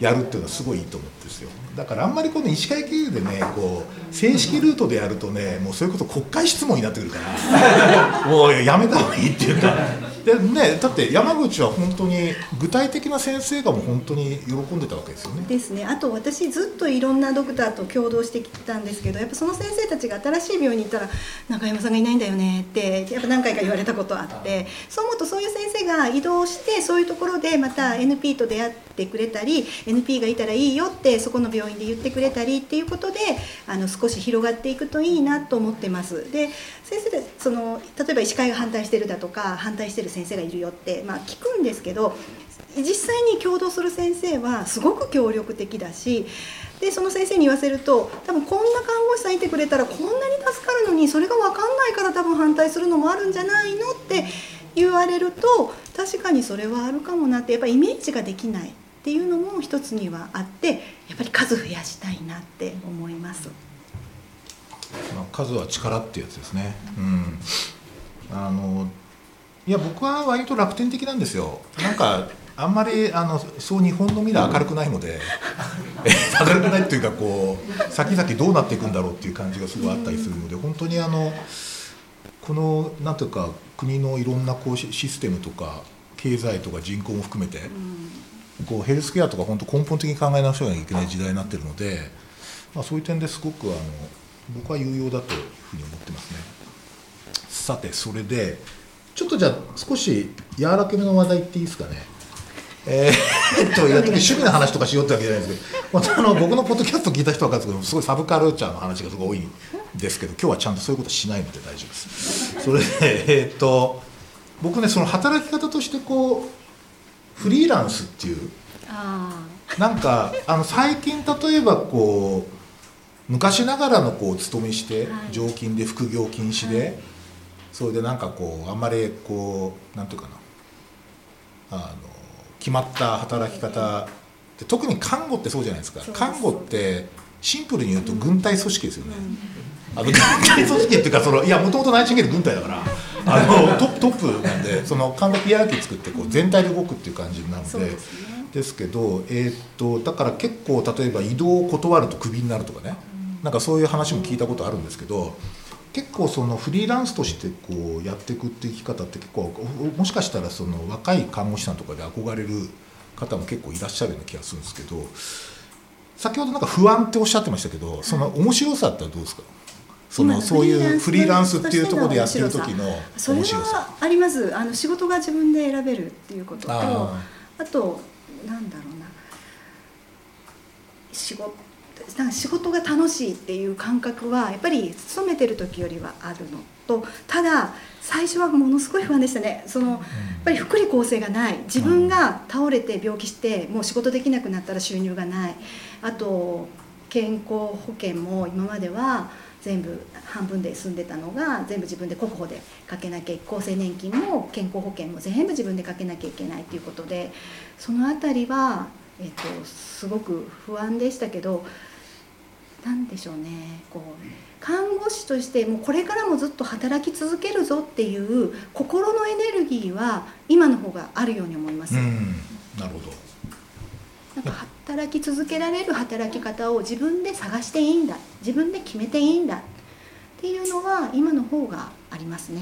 S1: やるっていうのはすごいいいと思うんですよだからあんまりこの医師会経由でねこう正式ルートでやるとねもうそういうこと国会質問になってくるから *laughs* もうやめた方がいいっていうかでねだって山口は本当に具体的な先生がもう本当に喜んでたわけですよね。
S2: ですねあと私ずっといろんなドクターと共同してきたんですけどやっぱその先生たちが新しい病院に行ったら中山さんがいないんだよねってやっぱ何回か言われたことあってそう思うとそういう先生が移動してそういうところでまた NP と出会ってくれたり NP がいたらいいよってそこの病院で言ってくれたりっていうことであの少し広がっていくといいなと思ってます。で先生でその例えば医師会が反対してるだとか反対してる先生がいるよって、まあ、聞くんですけど実際に共同する先生はすごく協力的だしでその先生に言わせると多分こんな看護師さんいてくれたらこんなに助かるのにそれが分かんないから多分反対するのもあるんじゃないのって言われると確かにそれはあるかもなってやっぱりイメージができないっていうのも一つにはあってやっぱり数増やしたいなって思います。
S1: まあ、数は力ってやつですね。うん。あのいや僕は割と楽天的なんですよ。なんかあんまりあのそう日本の未来明るくないので、え *laughs* 明るくないっていうかこう先々どうなっていくんだろうっていう感じがすごいあったりするので、本当にあのこのなんていうか国のいろんなこうシシステムとか経済とか人口も含めて。こうヘルスケアとか本当根本的に考え直さなきゃいけない時代になってるので、まあ、そういう点ですごくあの僕は有用だというふうに思ってますねさてそれでちょっとじゃあ少し柔らかめの話題っていいですかね？えー、とやっと趣味の話とかしようってわけじゃないですけど本当あの僕のポッドキャスト聞いた人は分かるんですけどすごいサブカルチャーの話がすごい多いんですけど今日はちゃんとそういうことしないので大丈夫です。それでえーっと僕ねその働き方としてこうフリーランスっていう
S2: あ
S1: なんかあの最近例えばこう昔ながらのこうお勤めして
S2: はい。
S1: 常勤で副業禁止で、
S2: はい
S1: それでなんかこうあんまりこうなんていうかな。あの決まった働き方で特に看護ってそうじゃないですか。看護ってシンプルに言うと軍隊組織ですよね、
S2: あ、
S1: あの軍隊組織っていうかそのいやもともとナイチンゲール軍隊だからあの *laughs* トップトップなんでその完璧ヒエラルキー作ってこう全体で動くっていう感じなので。
S2: です
S1: けど、えーっとだから結構例えば移動を断るとクビになるとかね、なんかそういう話も聞いたことあるんですけど結構そのフリーランスとしてこうやっていくって生き方って結構もしかしたらその若い看護師さんとかで憧れる方も結構いらっしゃるような気がするんですけど先ほどなんか不安っておっしゃってましたけどその面白さってどうですか？そ
S2: 今の
S1: のそういうフ
S2: フリーラン
S1: スっ
S2: て
S1: いうところでやってる時の
S2: それ
S1: 面白さ。
S2: はあります。あの仕事が自分で選べるっていうこととあ
S1: あ
S2: となんだろうな。仕事なんか仕事が楽しいっていう感覚はやっぱり勤めてる時よりはあるのとただ最初はものすごい不安でしたね。そのやっぱり福利厚生がない。自分が倒れて病気してもう仕事できなくなったら収入がない。あと健康保険も今までは全部半分で済んでたのが全部自分で国保でかけなきゃ厚生年金も健康保険も全部自分でかけなきゃいけないということでそのあたりは、えっとすごく不安でしたけどなんでしょうねこう看護師としてもうこれからもずっと働き続けるぞっていう心のエネルギーは今の方があるように思います。
S1: うんなるほど
S2: なんか働き続けられる働き方を自分で探していいんだ自分で決めていいんだっていうのは今の方がありますね。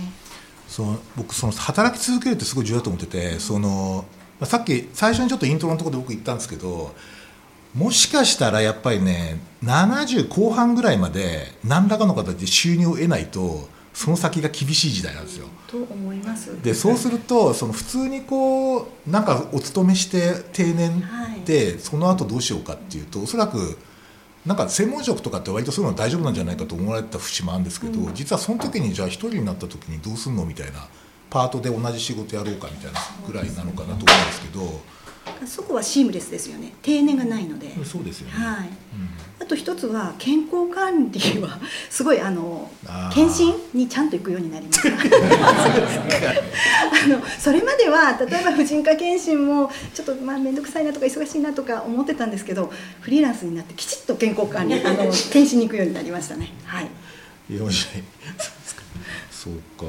S1: その僕その働き続けるってすごい重要だと思っててそのまあさっき最初にちょっとイントロのところで僕言ったんですけどもしかしたらやっぱりね70後半ぐらいまで何らかの形で収入を得ないとその先が厳しい時代なんですよ。
S2: と思います。
S1: でそうするとその普通にこうなんかお勤めして定年でその後どうしようかっていうとおそらくなんか専門職とかって割とそういうの大丈夫なんじゃないかと思われた節もあるんですけど、
S2: うん
S1: 実はその時にじゃあ一人になった時にどうすんのみたいなパートで同じ仕事やろうかみたいなぐらいなのかなと思うんですけど
S2: そこはシームレスですよね。定年がないので。
S1: そうですよね。
S2: はい。
S1: うん
S2: あと一つは健康管理はすごいあの検診にちゃんと行くようになりました。あのそれまでは例えば婦人科検診もちょっとまあ面倒くさいなとか忙しいなとか思ってたんですけどフリーランスになってきちっと健康管理あの検診に行くようになりましたね。はい。
S1: 面白いそうか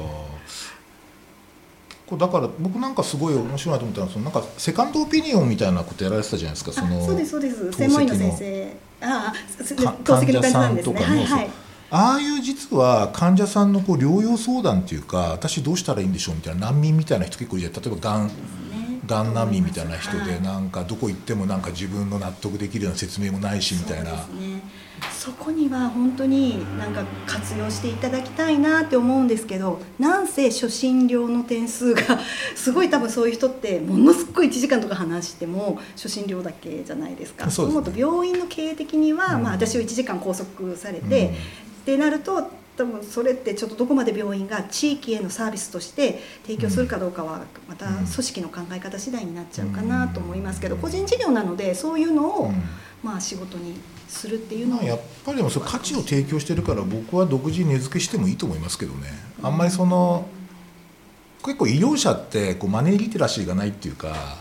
S1: だから僕なんかすごい面白いなと思ったのはそのなんかセカンドオピニオンみたいなことやられてたじゃないですか。その
S2: あそうですそうです。専門医の先生。ああの患者さ
S1: んとかの
S2: はいはい。
S1: ああいう実は患者さんのこう療養相談っていうか私どうしたらいいんでしょうみたいな難民みたいな人結構いる例えばがん
S2: ね
S1: がん難民みたいな人
S2: はい。
S1: でなんかどこ行ってもなんか自分の納得できるような説明もないしみたいな。
S2: そね、そこには本当になんか活用していただきたいなって思うんですけどなんせ初診料の点数が *laughs* すごい多分そういう人ってものすごい1時間とか話しても初診料だけじゃないですか。
S1: そうね。
S2: 思うと病院の経営的には、
S1: うん。
S2: まあ、私を1時間拘束されて、
S1: うん。
S2: ってなると多分それってちょっとどこまで病院が地域へのサービスとして提供するかどうかはまた組織の考え方次第になっちゃうかなと思いますけど
S1: うん。
S2: 個人事業なのでそういうのを、
S1: うん。
S2: まあ、仕事にするっていうの
S1: まあやっぱりでもそれ価値を提供してるから僕は独自に値付けしてもいいと思いますけどね。あんまりその結構医療者ってこうマネーリテラシーがないっていうか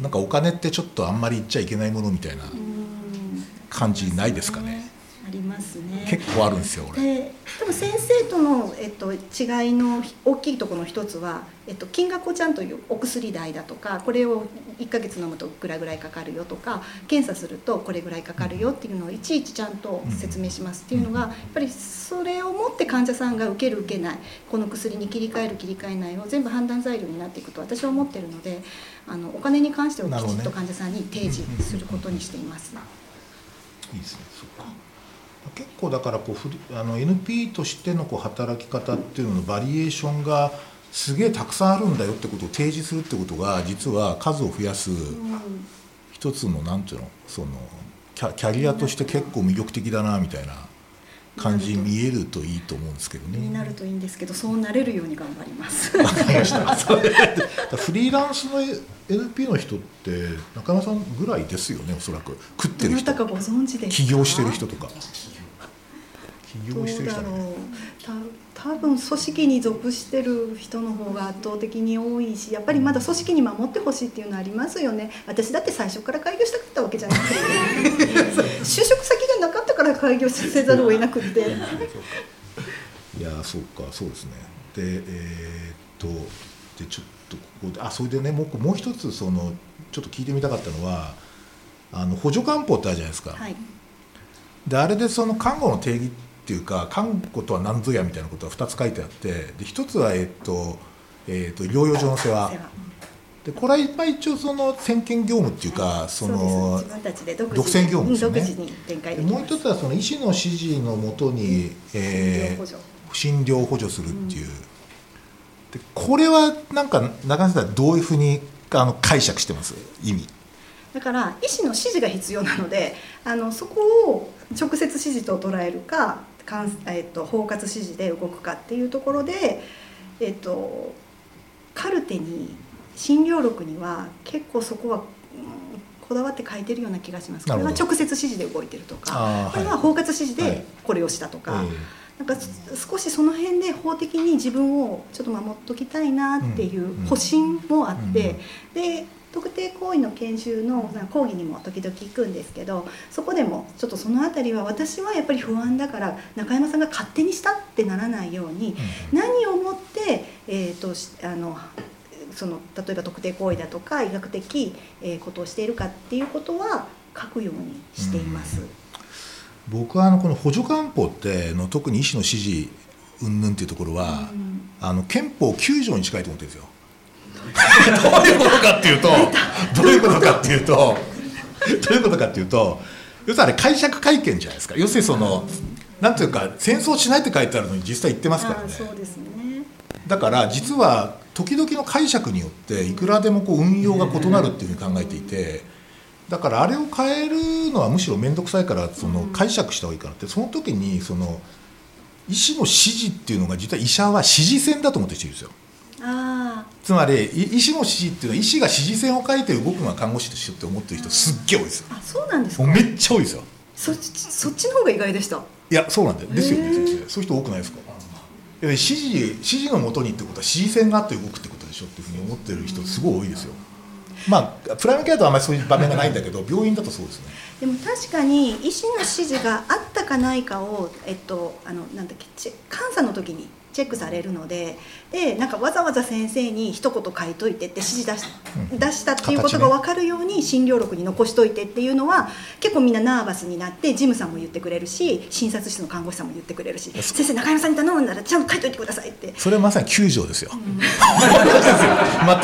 S1: なんかお金ってちょっとあんまり言っちゃいけないものみたいな
S2: うん。
S1: 感じないですかね。
S2: ありますね
S1: 結構あるんですよ俺。
S2: で多分先生との、えっと、違いの大きいところの一つは、えっと、金額をちゃんと言うお薬代だとかこれを1ヶ月飲むといくらぐらいかかるよとか検査するとこれぐらいかかるよっていうのをいちいちちゃんと説明しますっていうのがやっぱりそれをもって患者さんが受ける受けないこの薬に切り替える切り替えないを全部判断材料になっていくと私は思ってるのであのお金に関してはきちっと患者さんに提示することにしています。
S1: いいですね。そっか結構だからこうフリあの NP としてのこう働き方っていうののバリエーションがすげえたくさんあるんだよってことを提示するってことが実は数を増やす
S2: うん
S1: 一つのなんていうのそのキャキャリアとして結構魅力的だなみたいな感じに見えるといいと思うんですけどね。
S2: になるといいんですけどそうなれるように頑張ります。
S1: わかりました。*laughs* フリーランスの NP の人って中山さんぐらいですよねおそらく食ってる人起業してる人とか起業してる人ね
S2: どうだろうた多分組織に属してる人の方が圧倒的に多いしやっぱりまだ組織に守ってほしいっていうのはありますよね。私だって最初から開業したかったわけじゃなくて。*laughs* 就職先がなかったから開業せざるを得なくって。
S1: いやそうかそうですね。でえーっとでちょっとここであそれでねもうもう一つそのちょっと聞いてみたかったのはあの補助漢方ってあるじゃないですか、
S2: はい。
S1: であれでその看護の定義っていうか看護とは何ぞやみたいなことが2つ書いてあってで1つは、えっとえっと療養所の世話。でこれはまあ一応その先見業務っていうかその
S2: 独
S1: 占業務ですよね。もう一つはその医師の指示のもとに、えー
S2: 診療補助。
S1: するっていう、でこれはなんか中根さんどういうふうにあの解釈してます？意味。
S2: だから医師の指示が必要なのであのそこを直接指示と捉えるかかん、えっと包括指示で動くかっていうところで、えっとカルテに診療録には結構そこは、うんこだわって書いてるような気がします。これは直接指示で動いてるとかこれは
S1: はい
S2: 包括指示
S1: はい。
S2: でこれをしたとか。
S1: え
S2: なんかす少しその辺で法的に自分をちょっと守っときたいなっていう保身もあって、で特定行為の研修の講義にも時々行くんですけどそこでもちょっとその辺りは私はやっぱり不安だから中山さんが勝手にしたってならないように
S1: ー
S2: 何をもって、えー、としあのその例えば特定行為だとか医学的、えーことをしているかっていうことは書くようにしています。
S1: 僕はあのこの補助漢方っての特に医師の指示云々っていうところは、
S2: うん
S1: あの憲法9条に近いと思ってるんですよ。どういうことかっていうとどういうことかっていうとどういうことかっていうと要するにあれ解釈会見じゃないですか。要するにそのなんていうか戦争しないって書いてあるのに実際言ってますからね。
S2: そうですね。
S1: だから実は時々の解釈によっていくらでもこう運用が異なるっていうふうに考えていてだからあれを変えるのはむしろ面倒くさいからその解釈した方がいいかなってその時にその医師の指示っていうのが実は医者は指示線だと思ってる人いるんですよ。
S2: あ
S1: つまりい医師の指示っていうのは医師が指示線を書いて動くのが看護師としてって思ってる人すっげえ多いですよ。
S2: ーあそうなんですか？
S1: めっちゃ多いですよ。
S2: そっちそっちの方が意外でした？
S1: いやそうなんだよ。ですよね先生そういう人多くないですか？指示指示のもとにってことは指示線があって動くってことでしょっていうふうに思ってる人すごい多いですよ。まあプライムケアとはあんまりそういう場面がないんだけど病院だとそうですね。
S2: でも確かに医師の指示があったかないかを、えっと、あのなんだっけ監査の時にチェックされるのででなんかわざわざ先生に一言書いといてって指示出し,、
S1: うん。
S2: 出したっていうことが分かるように診療録に残しといてっていうのは結構みんなナーバスになって事務さんも言ってくれるし診察室の看護師さんも言ってくれるし先生中山さんに頼んだらちゃんと書いといてくださいって。
S1: それはまさに9条ですよ、*laughs* 全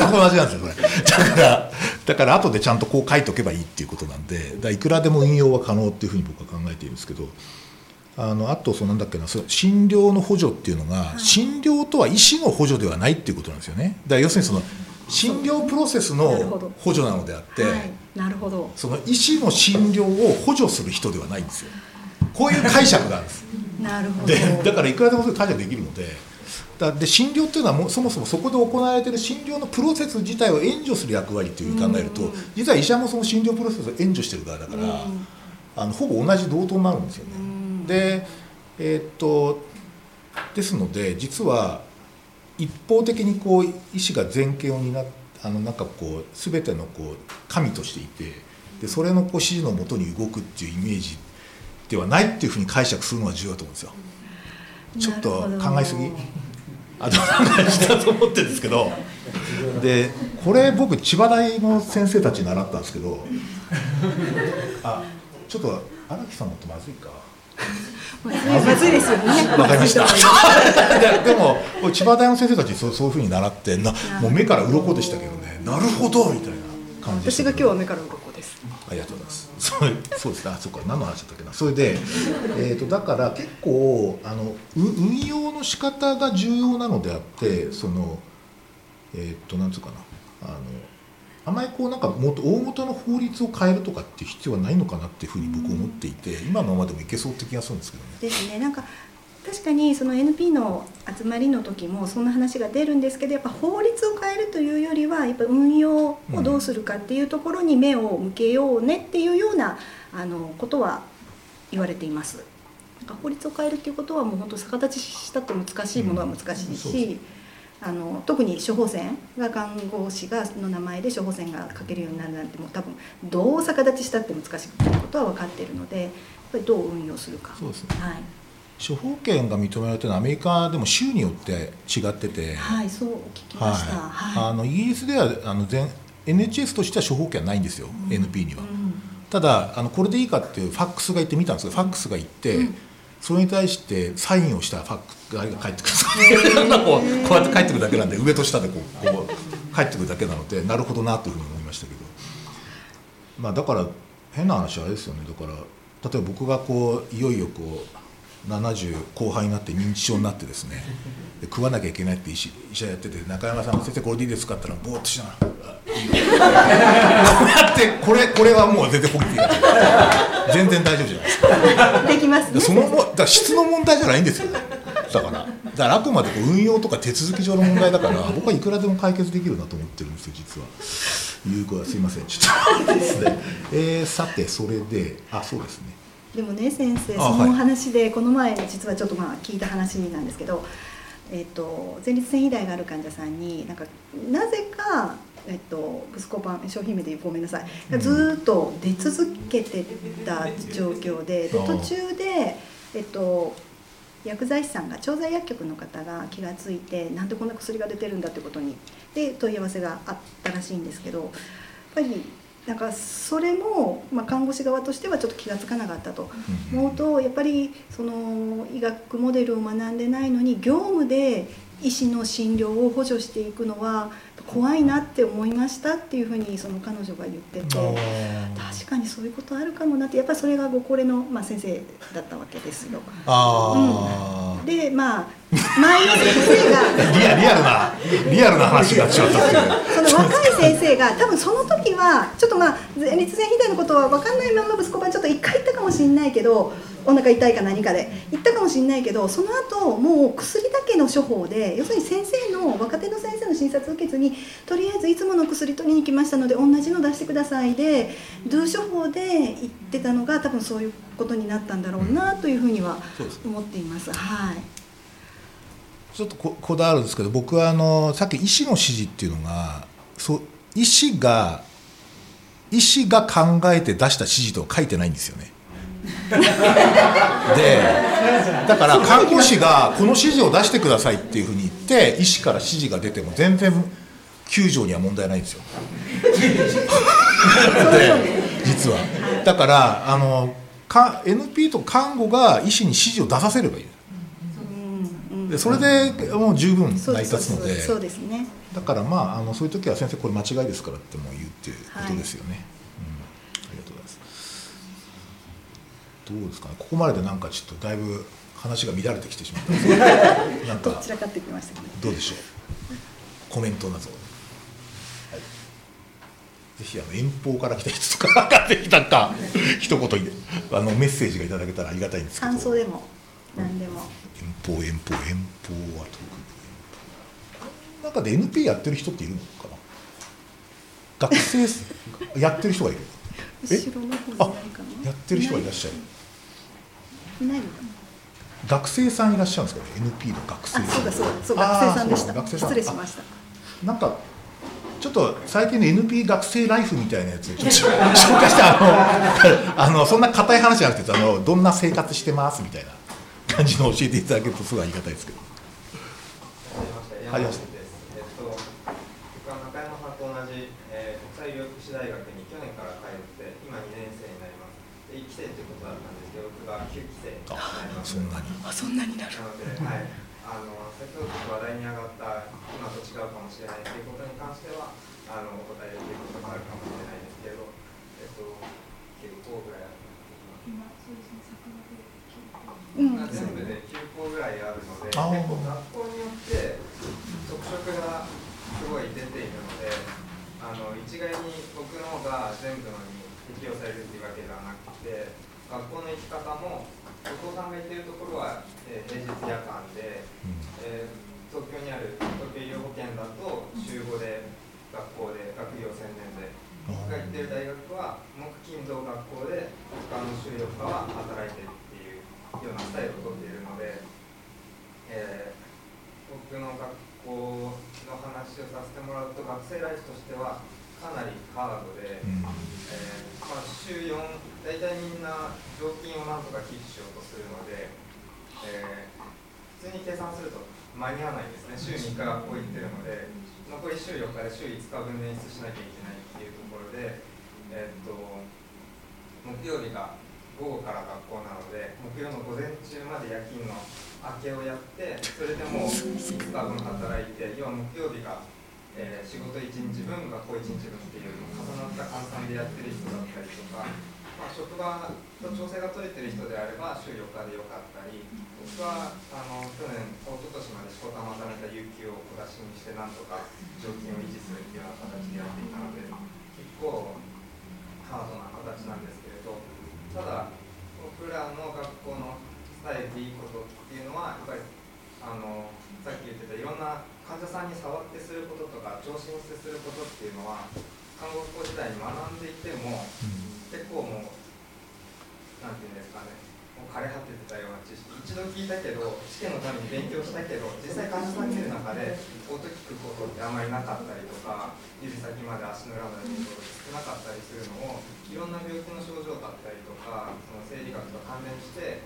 S1: く同じなんですよこれ。だからだから後でちゃんとこう書いとけばいいっていうことなんでいくらでも運用は可能っていうふうに僕は考えているんですけどあのあとそのなんだっけなその診療の補助っていうのが、診療とは医師の補助ではないっていうことなんですよね。だから要するにその診療プロセスの補助なのであって、
S2: はい、なるほど。
S1: その医師の診療を補助する人ではないんですよ。こういう解釈があるんです。*laughs*
S2: なるほど。
S1: でだからいくらでも解釈できるのでだで診療っていうのはもうそもそもそこで行われている診療のプロセス自体を援助する役割というふうに考えると、
S2: うん。
S1: 実は医者もその診療プロセスを援助してる側だから、
S2: うん。
S1: あのほぼ同じ同等になるんですよね。
S2: うん
S1: でえーっとですので実は一方的にこう医師が全権を担っあのなんかこう全てのこう神としていてでそれのこう指示のもとに動くっていうイメージではないっていうふうに解釈するのが重要だと思うんですよ。ちょっと考えすぎ？あどんな感じだと思ってるんですけどでこれ僕千葉大の先生たちに習ったんですけどあちょっと荒木さんのとまずいか。
S2: まずいですよね。
S1: わかりました。*laughs* ででも千葉大の先生たちそうそういうふうに習ってなもう目から鱗でしたけどね。なるほどみたいな感じ
S2: 私が今日は目から鱗です。
S1: ありがとうございます。そうそうですね。あ、そうか。何の話だったっけな。それで、えっ、とだから結構あのう運用の仕方が重要なのであって、そのえっ、となんつうかなあの。あまりこうなんかもっと大元の法律を変えるとかっていう必要はないのかなっていうふうに僕思っていて、今のままでもいけそうって気がするんですけどね。
S2: ですね。なんか確かにその NP の集まりの時もそんな話が出るんですけどやっぱ法律を変えるというよりはやっぱ運用をどうするかっていうところに目を向けようねっていうようなあのことは言われています。なんか法律を変えるっていうことはもう本当逆立ちしたって難しいものは難しい
S1: うんそう
S2: し、あの特に処方箋が看護師がの名前で処方箋が書けるようになるなんてもう多分どう逆立ちしたって難しいことは分かっているのでやっぱりどう運用するか。
S1: そうですね。
S2: はい
S1: 処方権が認められてるのはアメリカでも州によって違ってて、
S2: はい、そう聞きました。
S1: はい、あ
S2: は
S1: のイギリスではあの全 NHS としては処方権はないんですよ、
S2: うん
S1: NP には。
S2: い。うん
S1: ただあのこれでいいかっていうファックスが行ってみたんですけどファックスが行って、
S2: うん
S1: それに対してサインをしたファックが返ってくる。こうこうやって返ってくるだけなんで上と下でこうこう返ってくるだけなのでなるほどなというふうに思いましたけど、まあ、だから変な話はあれですよね。だから例えば僕がこういよいよこう70後半になって認知症になってですねで食わなきゃいけないって医師医者やってて中山さんが「先生これでいいですか?」って言ったらぼーっとしながらあいいよ。こうやってこれこれはもう全然ポキっていいから全然大丈夫じゃないですか。
S2: できますね。
S1: そのもだから質の問題じゃないんですよ。だから。だからあくまでこう運用とか手続き上の問題だから僕はいくらでも解決できるなと思ってるんですよ実は。いう子はすいません。ちょっとですね、えーさてそれであそうですね
S2: でもね先生
S1: あ
S2: その話でこの前実はちょっとまあ聞いた話なんですけど、えっと前立腺肥大がある患者さんになんかなぜか。えっと、ブスコパン商品名でごめんなさい、
S1: うん。
S2: ずーっと出続けてた状況でで途中で、えっと、薬剤師さんが調剤薬局の方が気が付いてなんでこんな薬が出てるんだってことにで問い合わせがあったらしいんですけどやっぱりなんかそれも、まあ、看護師側としてはちょっと気が付かなかったと。
S1: うん。
S2: 思うとやっぱりその医学モデルを学んでないのに業務で医師の診療を補助していくのは怖いなって思いましたっていうふうにその彼女が言ってて。確かにそういうことあるかもなってやっぱりそれがご高齢の、まあ、先生だったわけですよ。
S1: あー、
S2: でまあ前の先生が *laughs*
S1: リアリアルなリアルな話になっちゃったっていう
S2: その若い先生が多分その時はちょっとまあ前立腺肥大のことは分かんないまま息子版ちょっと一回行ったかもしれないけどお腹痛いか何かで行ったかもしれないけどその後もう薬だけの処方で要するに先生の若手の先生の診察受けずにとりあえずいつもの薬取りに来ましたので同じの出してくださいでドゥ処方で行ってたのが多分そういうことになったんだろうなというふうには思っています。はい
S1: ちょっとここだわるんですけど僕はあのさっき医師の指示っていうのがそう医師が医師が考えて出した指示とは書いてないんですよね。*laughs* でだから看護師がこの指示を出してくださいっていうふうに言って医師から指示が出ても全然救助には問題ないんですよ。*laughs* で実はだからあのか NP と看護が医師に指示を出させればいい。でそれでもう十分成り立つので
S2: そうですね。
S1: だからまああのそういう時は先生これ間違いですからってもう言うっていうことですよね、うん、ありがとうございますどうですかね？ここまででなんかちょっとだいぶ話が乱れてきてしまった。んですけどなんか
S2: どちらかってきましたけど。
S1: どうでしょう？コメントなど、はい、ぜひあの遠方から来た人とかがぜひなんか *laughs* 一言で。あのメッセージがいただけたらありがたいんですけど。
S2: 感想でも何でも。
S1: 遠方遠方遠方は遠方中で NP やってる人っているのかな？学生やってる人がいる。え *laughs*
S2: 後ろの方にいないかな？
S1: やってる人がいらっしゃる
S2: いないのか
S1: 学生さんいらっしゃるんですかね？NP の学生
S2: あそうだそうだそう学生さんでした。失礼しました。
S1: なんかちょっと最近の NP 学生ライフみたいなやつちょっと紹介してあの *laughs* あのそんな硬い話じゃなくてあのどんな生活してます？みたいな感じの教えていただけるとすごいありがたいですけど。
S5: はじめまして、山本です。えっと、僕は中山さんと同じ、えー国際医療福祉大学に去年から通って、今2年生になります。で1期生ということだったんですけど、僕が9期生になります。
S1: そんなに。
S2: あそんなになる。
S5: なので、はい、あの先ほど話題に上がった今と違うかもしれないということに関してはあのお答えできることがあるかもしれないですけど、えっと9校ぐらいある。
S2: うん
S5: まあ全部で9校ぐらいあるので、結構学校によって特色がすごい出ているので、あの一概に僕の方が全部のに適用されるというわけではなくて、学校の行き方もお父さんが行っているところは、えー平日夜間で、えー東京にある東京医療保険だと週5で学校で学業専念で僕が行ってる大学は木金土学校で他の週4日は働いてるっていうようなスタイルをとっているので、えー僕の学校の話をさせてもらうと学生ライフとしてはかなりハードで、
S1: うん。
S5: えーまあ、週4大体みんな常勤をなんとかキープしようとするので、えー普通に計算すると間に合わないんですね。週に1回学校行ってるので残り週4日で週5日分捻出しなきゃいけないっていうところで、えーっと木曜日が午後から学校なので木曜の午前中まで夜勤の明けをやってそれでもう5日分働いて要は木曜日が、えー仕事1日分学校1日分っていう重なった換算でやってる人だったりとか、まあ、職場と調整が取れてる人であれば週4日でよかったり僕はあの去年一昨年まで仕事をまためた有給を小出しにしてなんとか常勤を維持するっていうような形でやっていたので結構ハードな形なんですけれどただ僕らの学校のスタイルでいいことっていうのはやっぱりあのさっき言ってたいろんな患者さんに触ってすることとか聴診してすることっていうのは看護学校時代に学んでいても結構もうなんていうんですかねもう枯れ果ててたような知識一度聞いたけど試験のために勉強したけど実際患者さん見る中で音聞くことってあまりなかったりとか指先まで足の裏まで見ること少なかったりするのをいろんな病気の症状だったりとかその生理学と関連して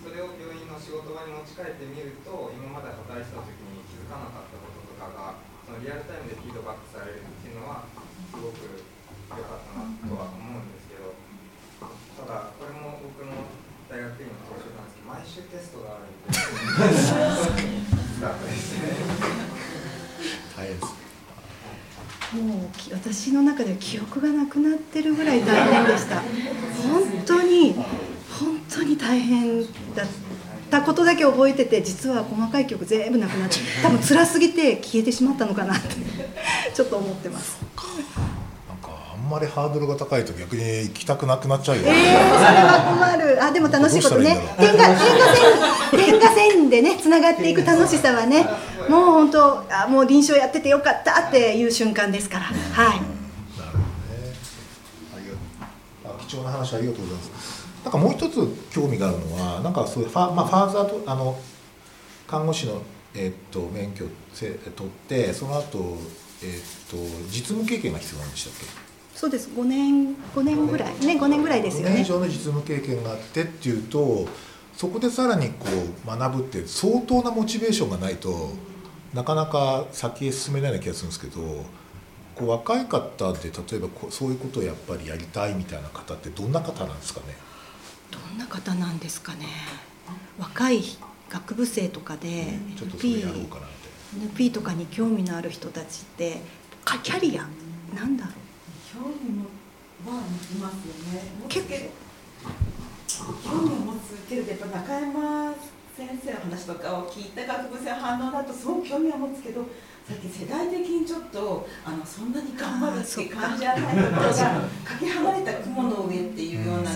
S5: それを病院の仕事場に持ち帰ってみると今まで働いてた時に気づかなかったこととかがそのリアルタイムでフィードバックされるっていうのはすごく良かったなとは思うんですけどただこれも僕の大学院の特徴なんですけど毎週テストがあるんで。*laughs*
S1: 大変です
S2: もう私の中では記憶がなくなってるぐらい大変でした本当に本当に大変だったことだけ覚えてて実は細かい記憶全部なくなって多分辛すぎて消えてしまったのかなってちょっと思ってます。
S1: なんかあんまりハードルが高いと逆に行きたくなくなっちゃうよ
S2: えー、それは困る。あでも楽しいことね。点が点が線点が線でねつながっていく楽しさはねもう本当あもう臨床やっててよかったっていう瞬間ですから。はい。
S1: なるほどね。ありがとう。あ貴重な話ありがとうございますなんかもう一つ興味があるのはなんかそういうファ,、まあ、ファーザーとあの看護師の、えっと免許をせ取ってその後、えっと実務経験が必要なんでしたっけ？
S2: そうです。5年5年ぐらい。ね5年ぐらいですよ
S1: 5年以
S2: ね
S1: 上の実務経験があってっていうとそこでさらにこう学ぶって相当なモチベーションがないとなかなか先へ進めないような気がするんですけどこう若い方で例えばこうそういうことをやっぱりやりたいみたいな方ってどんな方なんですかね？
S2: どんな方なんですかね。若い学部生とかで NP,
S1: うかなって。
S2: NP とかに興味のある人たちってかキャリアなんだろう。
S3: 興味もはいますよね。
S2: 結構。
S3: 興味を持つけどやっぱ中山先生の話とかを聞いた学部生反応だとすごく興味は持つけどさっき世代的にちょっとあのそんなに頑張るって感じじゃないところがかけ離れた雲の上っていうような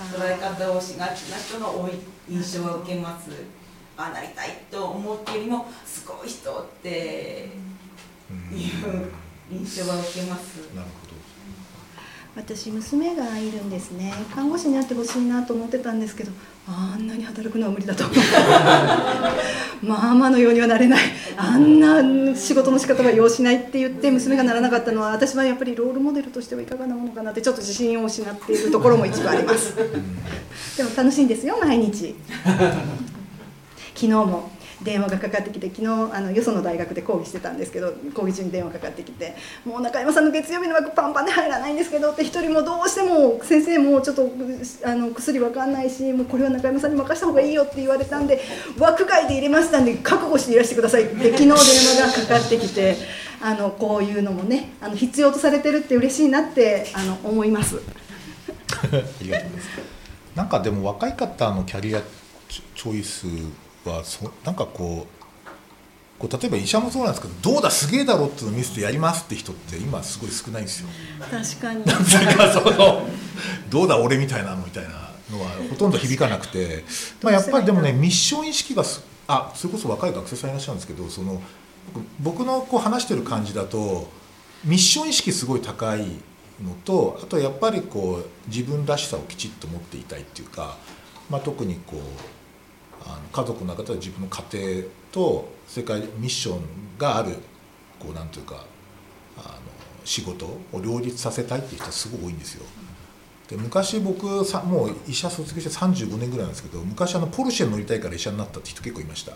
S3: 捉え方をしがちな人の多い印象は受けます。あなりたいと思ってよりもすごい人って
S1: うん
S3: いう印象は受けます。
S2: 私娘がいるんですね。看護師になってほしいなと思ってたんですけどあんなに働くのは無理だと *laughs* ママのようにはなれない。あんな仕事の仕方は要しないって言って娘がならなかったのは私はやっぱりロールモデルとしてはいかがなものかなってちょっと自信を失っているところも一部あります。*laughs* でも楽しいんですよ毎日。*laughs* 昨日も電話がかかってきて昨日あのよその大学で講義してたんですけど講義中に電話かかってきて「もう中山さんの月曜日の枠パンパンで入らないんですけど」って一人もどうしても先生もちょっとあの薬わかんないしもうこれは中山さんに任せた方がいいよって言われたんで枠外で入れましたんで覚悟していらしてくださいって昨日電話がかかってきてあのこういうのもねあの必要とされてるって嬉しいなってあの思います。*laughs*
S1: ありがとうございますなんかでも若い方のキャリアチョイスはそなんかこうこう例えば医者もそうなんですけどどうだすげえだろっていうのを見せてやりますって人って今すごい少ないんですよ。
S2: 確かに。
S1: なんかそのどうだ俺みたいなのみたいなのはほとんど響かなくて、まあ、やっぱりでもねミッション意識がすあそれこそ若い学生さんいらっしゃるんですけどその僕のこう話してる感じだとミッション意識すごい高いのとあとやっぱりこう自分らしさをきちっと持っていたいっていうか、まあ、特にこうあの家族の中では自分の家庭と世界ミッションがあるこうなんていうかあの仕事を両立させたいっていう人はすごい多いんですよ。で昔僕さもう医者卒業して35年ぐらいなんですけど昔あのポルシェ乗りたいから医者になったって人結構いました。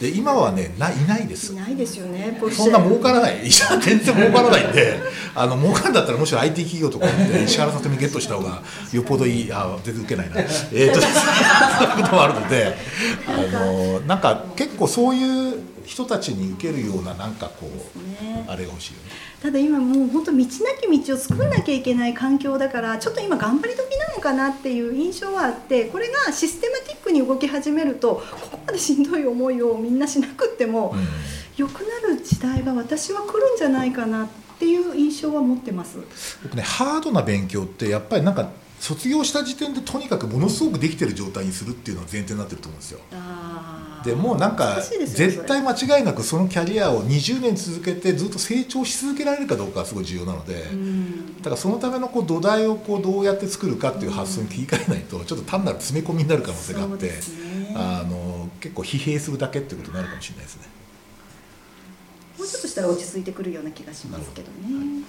S1: で今はねないないです。
S2: いないですよね
S1: そんな儲からない。医者は全然儲からないんであの儲かるんだったらむしろ IT 企業とかで *laughs* 石原さとみゲットした方がよっぽどいいあ全然受けないな。えー、っ *laughs* とそういうこともあるのであのなんか結構そういう人たちに受けるようななんかこう、ね、あれが欲しいよね。
S2: ただ今もう本当道なき道を作らなきゃいけない環境だからちょっと今頑張り時なのかなっていう印象はあってこれがシステマティックに動き始めるとここまでしんどい思いをみんなしなくっても、良くなる時代が私は来るんじゃないかなっていう印象は持ってます。
S1: 僕ねハードな勉強ってやっぱりなんか卒業した時点でとにかくものすごくできてる状態にするっていうのが前提になってると思うんですよ。でもうなんか絶対間違いなくそのキャリアを20年続けてずっと成長し続けられるかどうかがすごい重要なのでだからそのためのこう土台をこうどうやって作るかっていう発想に切り替えないとちょっと単なる詰め込みになる可能性があって、あの結構疲弊するだけっていうことになるかもしれないですね。
S2: もうちょっとしたら落ち着いてくるような気がしますけどね。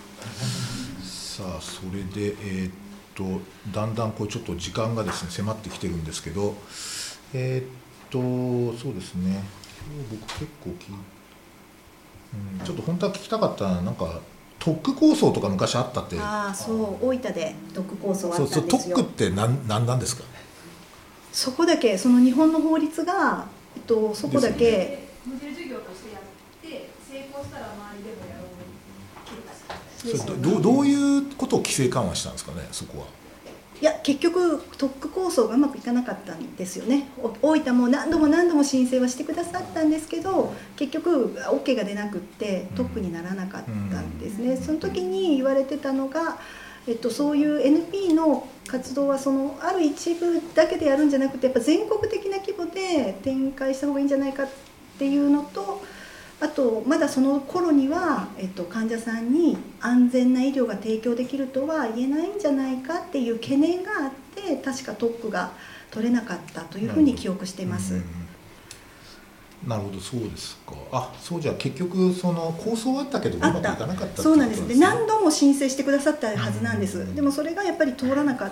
S1: さあそれでえー、っとだんだんこうちょっと時間がですね迫ってきてるんですけどえー、っとそうですね。今日僕結構き、うん、ちょっと本当は聞きたかったなんか特区構想とか昔あったって。
S2: ああそう大分で特区構想あったんですよ。
S1: そうそう特区って何何なんですか？
S2: そこだけその日本の法律が、えっと、そこだけ、
S6: ね、モデル授業としてやって成功したら周りでも
S1: それどどういうことを規制緩和したんですかねそこは。
S2: いや結局特区構想がうまくいかなかったんですよね。大分も何度も何度も申請はしてくださったんですけど結局 OK が出なくって特区にならなかったんですね。その時に言われてたのが、えっと、そういう NP の活動はそのある一部だけでやるんじゃなくてやっぱ全国的な規模で展開した方がいいんじゃないかっていうのとあとまだその頃には、えっと、患者さんに安全な医療が提供できるとは言えないんじゃないかっていう懸念があって確か特区が取れなかったというふうに記憶しています。
S1: なるほどそうですか。あそうじゃ結局その構想はあったけどうまくいかなかった
S2: そうなんですで何度も申請してくださったはずなんです、でもそれがやっぱり通らなかっ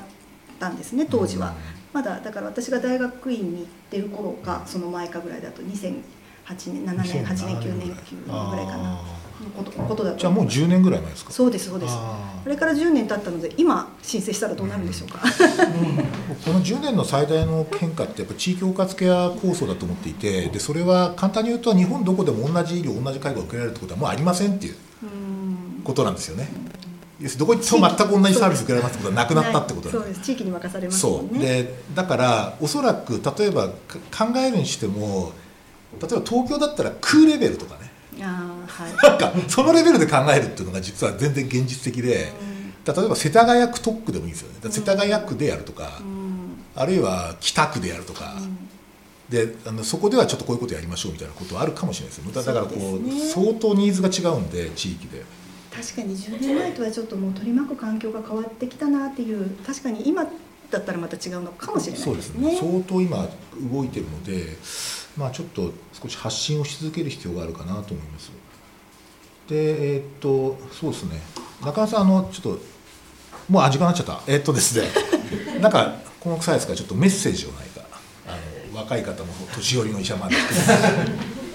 S2: たんですね当時は、まだだから私が大学院に行ってる頃かその前かぐらいだと2000 8年7年8年9年9ぐらいかな。ことことだ
S1: じゃあもう10年ぐらい前ですか？
S2: そうですそうです。これから10年経ったので今申請したらどうなるんでしょうか、うん、
S1: この10年の最大の変化ってやっぱ地域包括ケア構想だと思っていてでそれは簡単に言うと日本どこでも同じ医療同じ介護を受けられるってことはもうありませんっていうことなんですよね。どこ行っても全く同じサービス受けられますってことはなくなったってこと
S2: そうです。地域に任されますもん
S1: ね。でだからおそらく例えば考えるにしても例えば東京だったら空レベルとかね。
S2: あ、はい、
S1: なんかそのレベルで考えるっていうのが実は全然現実的で、例えば世田谷区特区でもいいんですよね。世田谷区でやるとか、あるいは北区でやるとか、であのそこではちょっとこういうことやりましょうみたいなことはあるかもしれないですだからこう、ね、相当ニーズが違うんで地域で。
S2: 確かに10年前とはちょっともう取り巻く環境が変わってきたなっていう確かに今だったらまた違うのかもしれない
S1: そうですね。
S2: ですね。
S1: 相当今動いてるので、まあ、ちょっと少し発信をし続ける必要があるかなと思います。でえーっとそうですね。中野さんあのちょっともうあ時間になっちゃった。えーっとですね。*laughs* なんかこの臭いですか？らちょっとメッセージをないか。あの若い方も年寄りの医者までメ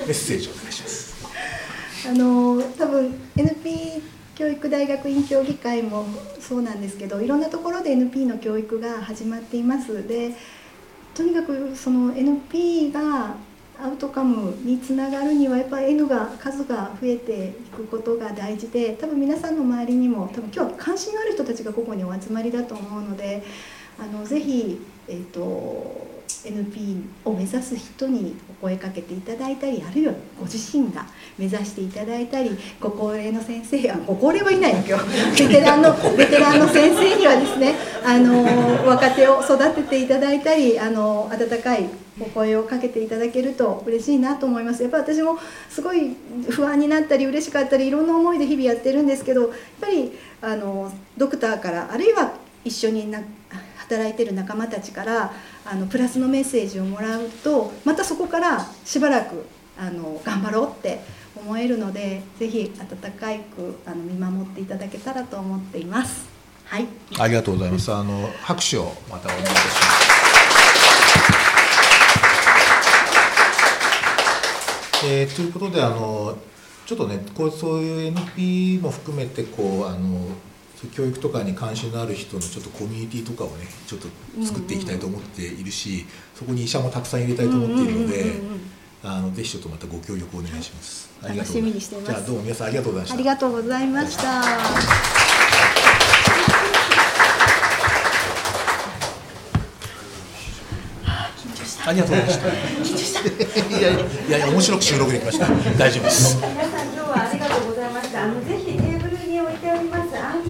S1: ッセージをお願いします。
S2: あの多分 NP 教育大学院協議会もそうなんですけどいろんなところで NP の教育が始まっています。でとにかくその NP がアウトカムにつながるにはやっぱり N が数が増えていくことが大事で多分皆さんの周りにも多分今日は関心のある人たちがここにお集まりだと思うのであのぜひ、えー、と NP を目指す人にお声かけていただいたりあるいはご自身が目指していただいたりご高齢の先生あご高齢はいないの今日。*laughs* ベテランのベテランの先生にはですねあの若手を育てていただいたりあの温かいお声をかけていただけると嬉しいなと思います。やっぱ私もすごい不安になったり嬉しかったりいろんな思いで日々やってるんですけどやっぱりあのドクターからあるいは一緒にな働いてる仲間たちからあのプラスのメッセージをもらうとまたそこからしばらくあの頑張ろうって思えるのでぜひ温かくあの見守っていただけたらと思っています。はい、
S1: ありがとうございます。あの拍手をまたお願いします。えーということであのちょっとねこうそういう NP も含めてこうあの教育とかに関心のある人のちょっとコミュニティとかをねちょっと作っていきたいと思っているし、そこに医者もたくさん入れたいと思っているので、あのぜひちょっとまたご協力お願いします。
S2: 楽しみにしています
S1: じゃあどうも皆さんありがとうございました。
S2: ありがとうございました。
S1: ありがとうございました。*laughs* いやいや面白く収録できました。大丈夫です。